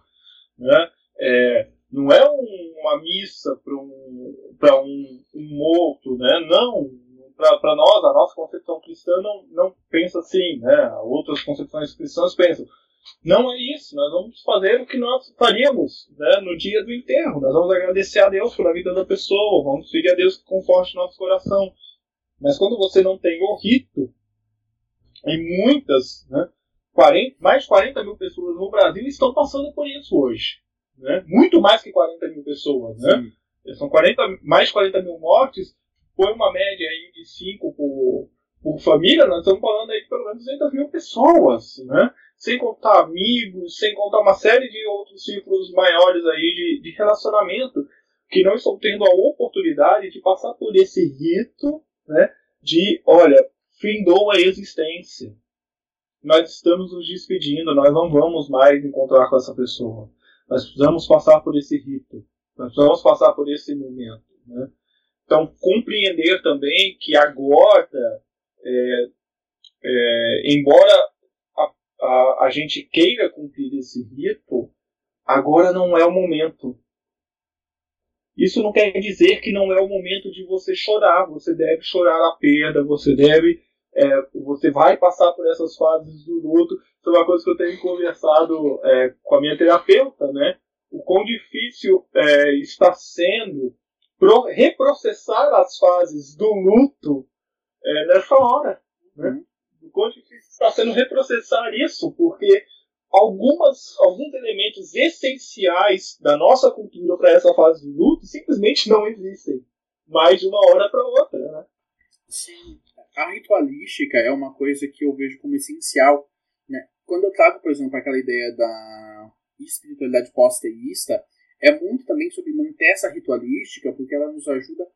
Né? É, não é um, uma missa para um, um, um morto, né? não. Para nós, a nossa concepção cristã não, não pensa assim, né? outras concepções cristãs pensam. Não é isso, nós vamos fazer o que nós faríamos né, no dia do enterro. Nós vamos agradecer a Deus pela vida da pessoa, vamos pedir a Deus que conforte nosso coração. Mas quando você não tem o rito, em muitas, né, 40, mais de 40 mil pessoas no Brasil estão passando por isso hoje. Né? Muito mais que 40 mil pessoas. Né? São 40, mais de 40 mil mortes, foi uma média aí de 5 por, por família, nós estamos falando aí de pelo menos 200 mil pessoas. Né? sem contar amigos, sem contar uma série de outros círculos maiores aí de, de relacionamento que não estão tendo a oportunidade de passar por esse rito, né, de, olha, findou a existência. Nós estamos nos despedindo, nós não vamos mais encontrar com essa pessoa. Nós precisamos passar por esse rito. Nós precisamos passar por esse momento. Né? Então, compreender também que agora, é, é, embora a, a, a gente queira cumprir esse rito, agora não é o momento. Isso não quer dizer que não é o momento de você chorar. Você deve chorar a perda, você deve. É, você vai passar por essas fases do luto. Isso é uma coisa que eu tenho conversado é, com a minha terapeuta, né? O quão difícil é, está sendo pro, reprocessar as fases do luto é, nessa hora. Né? Uhum. O quão difícil está sendo reprocessar isso, porque algumas, alguns elementos essenciais da nossa cultura para essa fase de luto simplesmente não existem mais de uma hora para outra. Né? Sim. A ritualística é uma coisa que eu vejo como essencial. Né? Quando eu trago, por exemplo, aquela ideia da espiritualidade pós-teísta, é muito também sobre manter essa ritualística, porque ela nos ajuda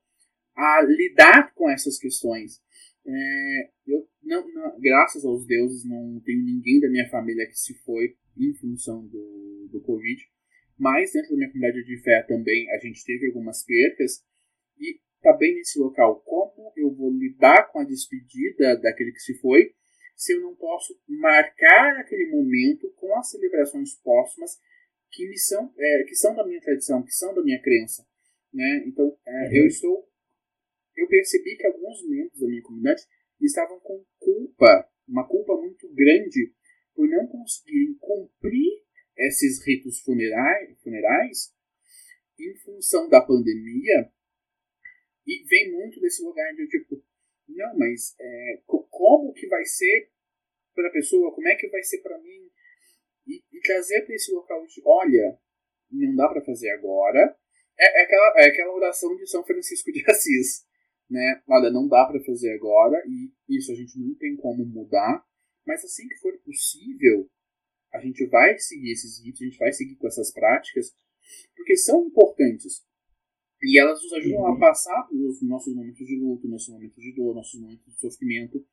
a lidar com essas questões. É, eu, não, não, graças aos deuses, não tenho ninguém da minha família que se foi em função do, do Covid, mas dentro da minha comunidade de fé também a gente teve algumas percas, e tá bem nesse local. Como eu vou lidar com a despedida daquele que se foi, se eu não posso marcar aquele momento com as celebrações póstumas que, me são, é, que são da minha tradição, que são da minha crença. Né? Então, é, uhum. eu estou eu percebi que alguns membros da minha comunidade estavam com culpa, uma culpa muito grande, por não conseguirem cumprir esses ritos funerais, funerais em função da pandemia. E vem muito desse lugar de tipo, não, mas é, como que vai ser para a pessoa? Como é que vai ser para mim? E, e trazer para esse local de, olha, não dá para fazer agora. É, é, aquela, é aquela oração de São Francisco de Assis né? Olha, não dá para fazer agora e isso a gente não tem como mudar, mas assim que for possível, a gente vai seguir esses ritos, a gente vai seguir com essas práticas, porque são importantes. E elas nos ajudam uhum. a passar pelos nossos momentos de luto, nossos momentos de dor, nossos momentos de sofrimento.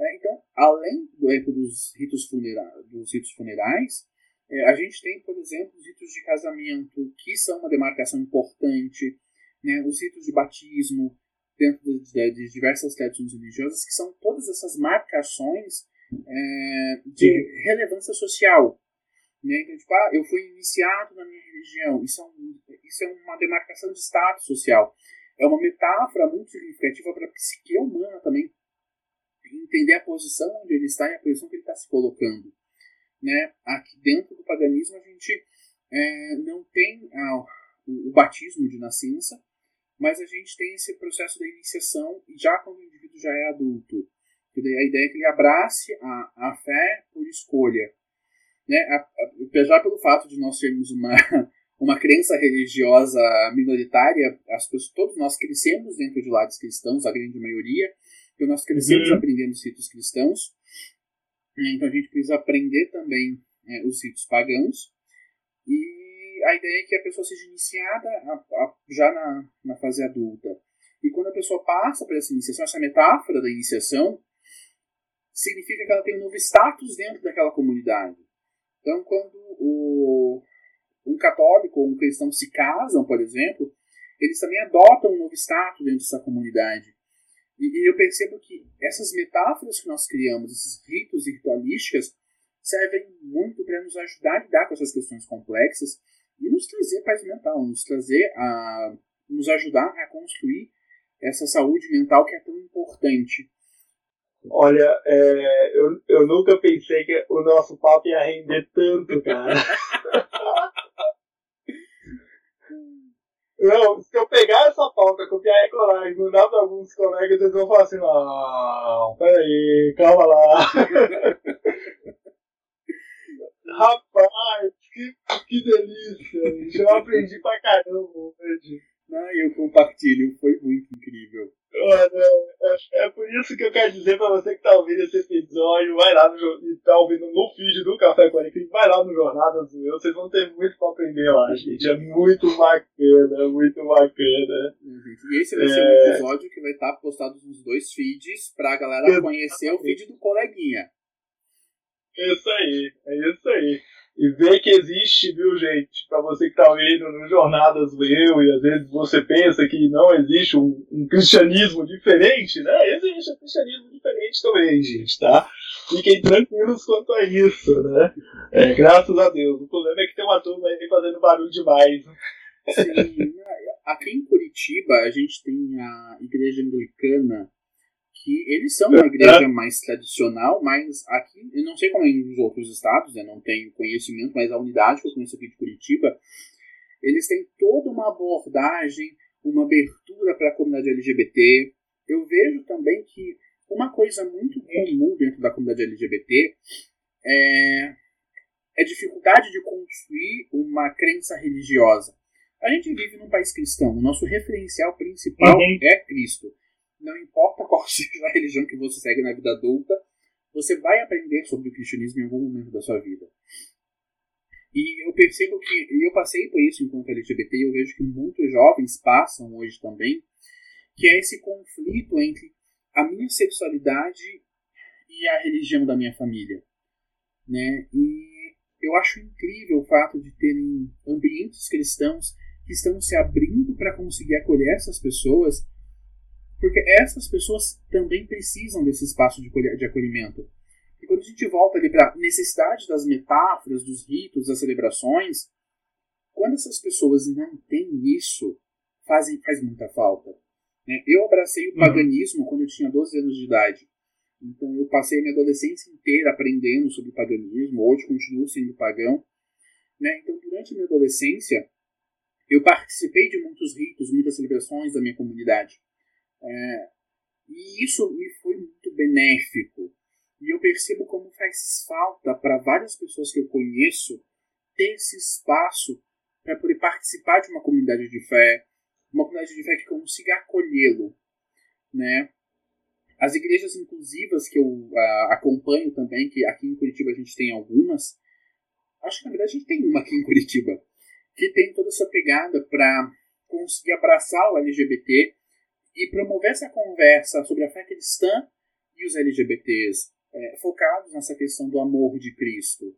É, então, além do, é, dos, ritos funerais, dos ritos funerais, é, a gente tem, por exemplo, os ritos de casamento, que são uma demarcação importante, né, os ritos de batismo, dentro de, de diversas tradições religiosas, que são todas essas marcações é, de relevância social. Né? Então, tipo, ah, eu fui iniciado na minha religião. Isso é, um, isso é uma demarcação de status social. É uma metáfora muito significativa para a psique humana também entender a posição onde ele está e a posição que ele está se colocando. Né? Aqui dentro do paganismo a gente é, não tem ah, o, o batismo de nascença, mas a gente tem esse processo da iniciação já quando o indivíduo já é adulto. A ideia é que ele abrace a, a fé por escolha. Né? Apesar pelo fato de nós termos uma, uma crença religiosa minoritária, as pessoas, todos nós crescemos dentro de lados cristãos, a grande maioria, então nós crescemos uhum. aprendendo os ritos cristãos, então a gente precisa aprender também é, os ritos pagãos, e a ideia é que a pessoa seja iniciada a, a, já na, na fase adulta. E quando a pessoa passa por essa iniciação, essa metáfora da iniciação, significa que ela tem um novo status dentro daquela comunidade. Então, quando o, um católico ou um cristão se casam, por exemplo, eles também adotam um novo status dentro dessa comunidade. E, e eu percebo que essas metáforas que nós criamos, esses ritos e ritualísticas, servem muito para nos ajudar a lidar com essas questões complexas e nos trazer paz mental, nos trazer a nos ajudar a construir essa saúde mental que é tão importante. Olha, é, eu, eu nunca pensei que o nosso papo ia render tanto, cara. Não, se eu pegar essa pauta, copiar e colar e mandar para alguns colegas, eles vão falar assim: não, peraí, calma lá. Rapaz, que, que delícia! Eu aprendi pra caramba hoje. Ah, eu compartilho, foi muito incrível. Oh, não. É, é, por isso que eu quero dizer pra você que tá ouvindo esse episódio, vai lá no e tá ouvindo no feed do Café com Alecrim, vai lá no Jornadas do Eu, vocês vão ter muito pra aprender lá, gente. É muito bacana, muito bacana. E esse vai é... ser um episódio que vai estar postado nos dois feeds pra galera conhecer o feed do coleguinha. Isso aí, é isso aí e ver que existe, viu, gente? Para você que tá ouvindo no Jornadas do e às vezes você pensa que não existe um, um, cristianismo diferente, né? Existe um cristianismo diferente também, gente, tá? Fiquem tranquilos quanto a isso, né? É, graças a Deus. O problema é que tem uma turma aí fazendo barulho demais. Sim, aqui em Curitiba a gente tem a igreja anglicana que eles são uma igreja mais tradicional, mas aqui, eu não sei como é nos outros estados, eu não tenho conhecimento, mas a unidade que eu conheço aqui de Curitiba, eles têm toda uma abordagem, uma abertura para a comunidade LGBT. Eu vejo também que uma coisa muito comum dentro da comunidade LGBT é, é a dificuldade de construir uma crença religiosa. A gente vive num país cristão, o nosso referencial principal uhum. é Cristo não importa qual seja a religião que você segue na vida adulta, você vai aprender sobre o cristianismo em algum momento da sua vida. E eu percebo que, e eu passei por isso enquanto LGBT, e eu vejo que muitos jovens passam hoje também, que é esse conflito entre a minha sexualidade e a religião da minha família. Né? E eu acho incrível o fato de terem ambientes cristãos que estão se abrindo para conseguir acolher essas pessoas porque essas pessoas também precisam desse espaço de, de acolhimento. E quando a gente volta ali para a necessidade das metáforas, dos ritos, das celebrações, quando essas pessoas não têm isso, fazem, faz muita falta. Né? Eu abracei o uhum. paganismo uhum. quando eu tinha 12 anos de idade. Então eu passei a minha adolescência inteira aprendendo sobre paganismo, hoje continuo sendo pagão. Né? Então durante a minha adolescência, eu participei de muitos ritos, muitas celebrações da minha comunidade. É, e isso me foi muito benéfico. E eu percebo como faz falta para várias pessoas que eu conheço ter esse espaço para poder participar de uma comunidade de fé, uma comunidade de fé que consiga acolhê-lo, né? As igrejas inclusivas que eu uh, acompanho também, que aqui em Curitiba a gente tem algumas, acho que na verdade a gente tem uma aqui em Curitiba, que tem toda essa pegada para conseguir abraçar o LGBT e promover essa conversa sobre a fé cristã e os LGBTs, é, focados nessa questão do amor de Cristo.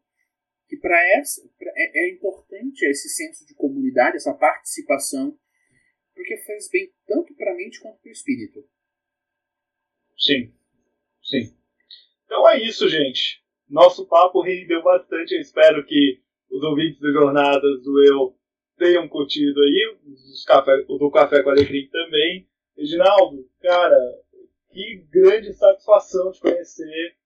Que para essa pra, é, é importante esse senso de comunidade, essa participação, porque faz bem tanto para a mente quanto para o espírito. Sim, sim. Então é isso, gente. Nosso papo rendeu bastante. Eu espero que os ouvintes do Jornadas do Eu tenham curtido aí, os café, o do Café com Alecrim também. Reginaldo, cara, que grande satisfação te conhecer.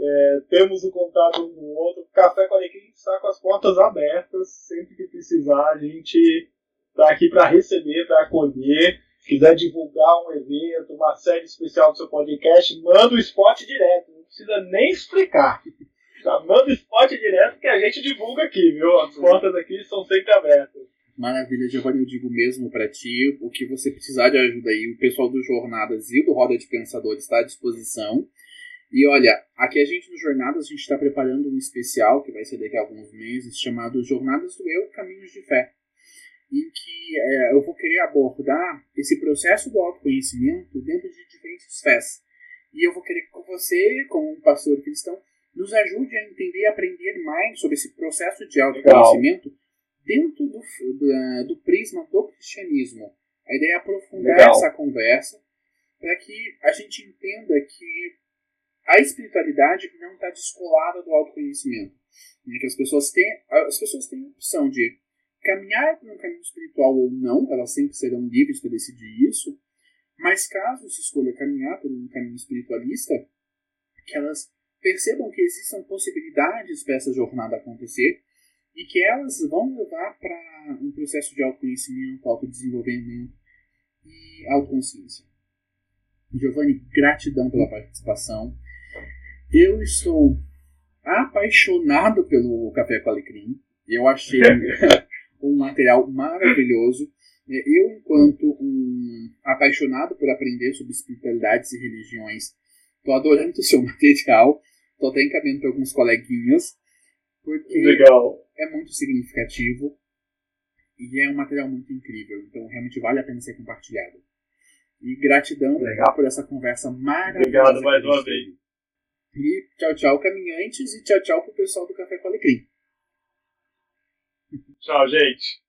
É, temos o contato um do outro. Café com a Alecrim está com as portas abertas. Sempre que precisar, a gente está aqui para receber, para acolher. Se quiser divulgar um evento, uma série especial do seu podcast, manda o spot direto. Não precisa nem explicar. Já manda o spot direto que a gente divulga aqui, viu? As portas aqui são sempre abertas. Maravilha, Giovanni, eu digo mesmo para ti, o que você precisar de ajuda aí, o pessoal do Jornadas e do Roda de Pensadores está à disposição. E olha, aqui a gente no Jornadas, a gente está preparando um especial que vai ser daqui a alguns meses, chamado Jornadas do Eu, Caminhos de Fé, em que é, eu vou querer abordar esse processo do autoconhecimento dentro de diferentes fés. E eu vou querer que você, como um pastor cristão, nos ajude a entender e aprender mais sobre esse processo de autoconhecimento Legal dentro do, do, do prisma do cristianismo. A ideia é aprofundar Legal. essa conversa para que a gente entenda que a espiritualidade não está descolada do autoconhecimento. Né? Que as pessoas têm as pessoas têm a opção de caminhar por um caminho espiritual ou não, elas sempre serão livres para decidir isso. Mas caso se escolha caminhar por um caminho espiritualista, que elas percebam que existam possibilidades para essa jornada acontecer e que elas vão levar para um processo de autoconhecimento, autodesenvolvimento e autoconsciência. Giovanni, gratidão pela participação. Eu estou apaixonado pelo Café com Alecrim. Eu achei um material maravilhoso. É, eu, enquanto um apaixonado por aprender sobre espiritualidades e religiões, estou adorando o seu material. Estou até encaminhando para alguns coleguinhas, porque Legal. É muito significativo e é um material muito incrível. Então, realmente vale a pena ser compartilhado. E gratidão Legal. por essa conversa maravilhosa. Obrigado mais uma teve. E tchau, tchau, caminhantes, e tchau, tchau pro pessoal do Café com Alecrim. Tchau, gente.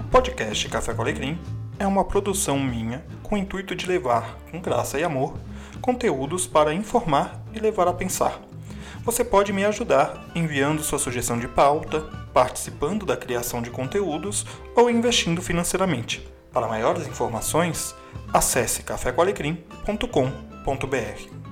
O podcast Café com Alecrim é uma produção minha com o intuito de levar, com graça e amor, conteúdos para informar e levar a pensar. Você pode me ajudar enviando sua sugestão de pauta, participando da criação de conteúdos ou investindo financeiramente. Para maiores informações, acesse cafécoalecrim.com.br.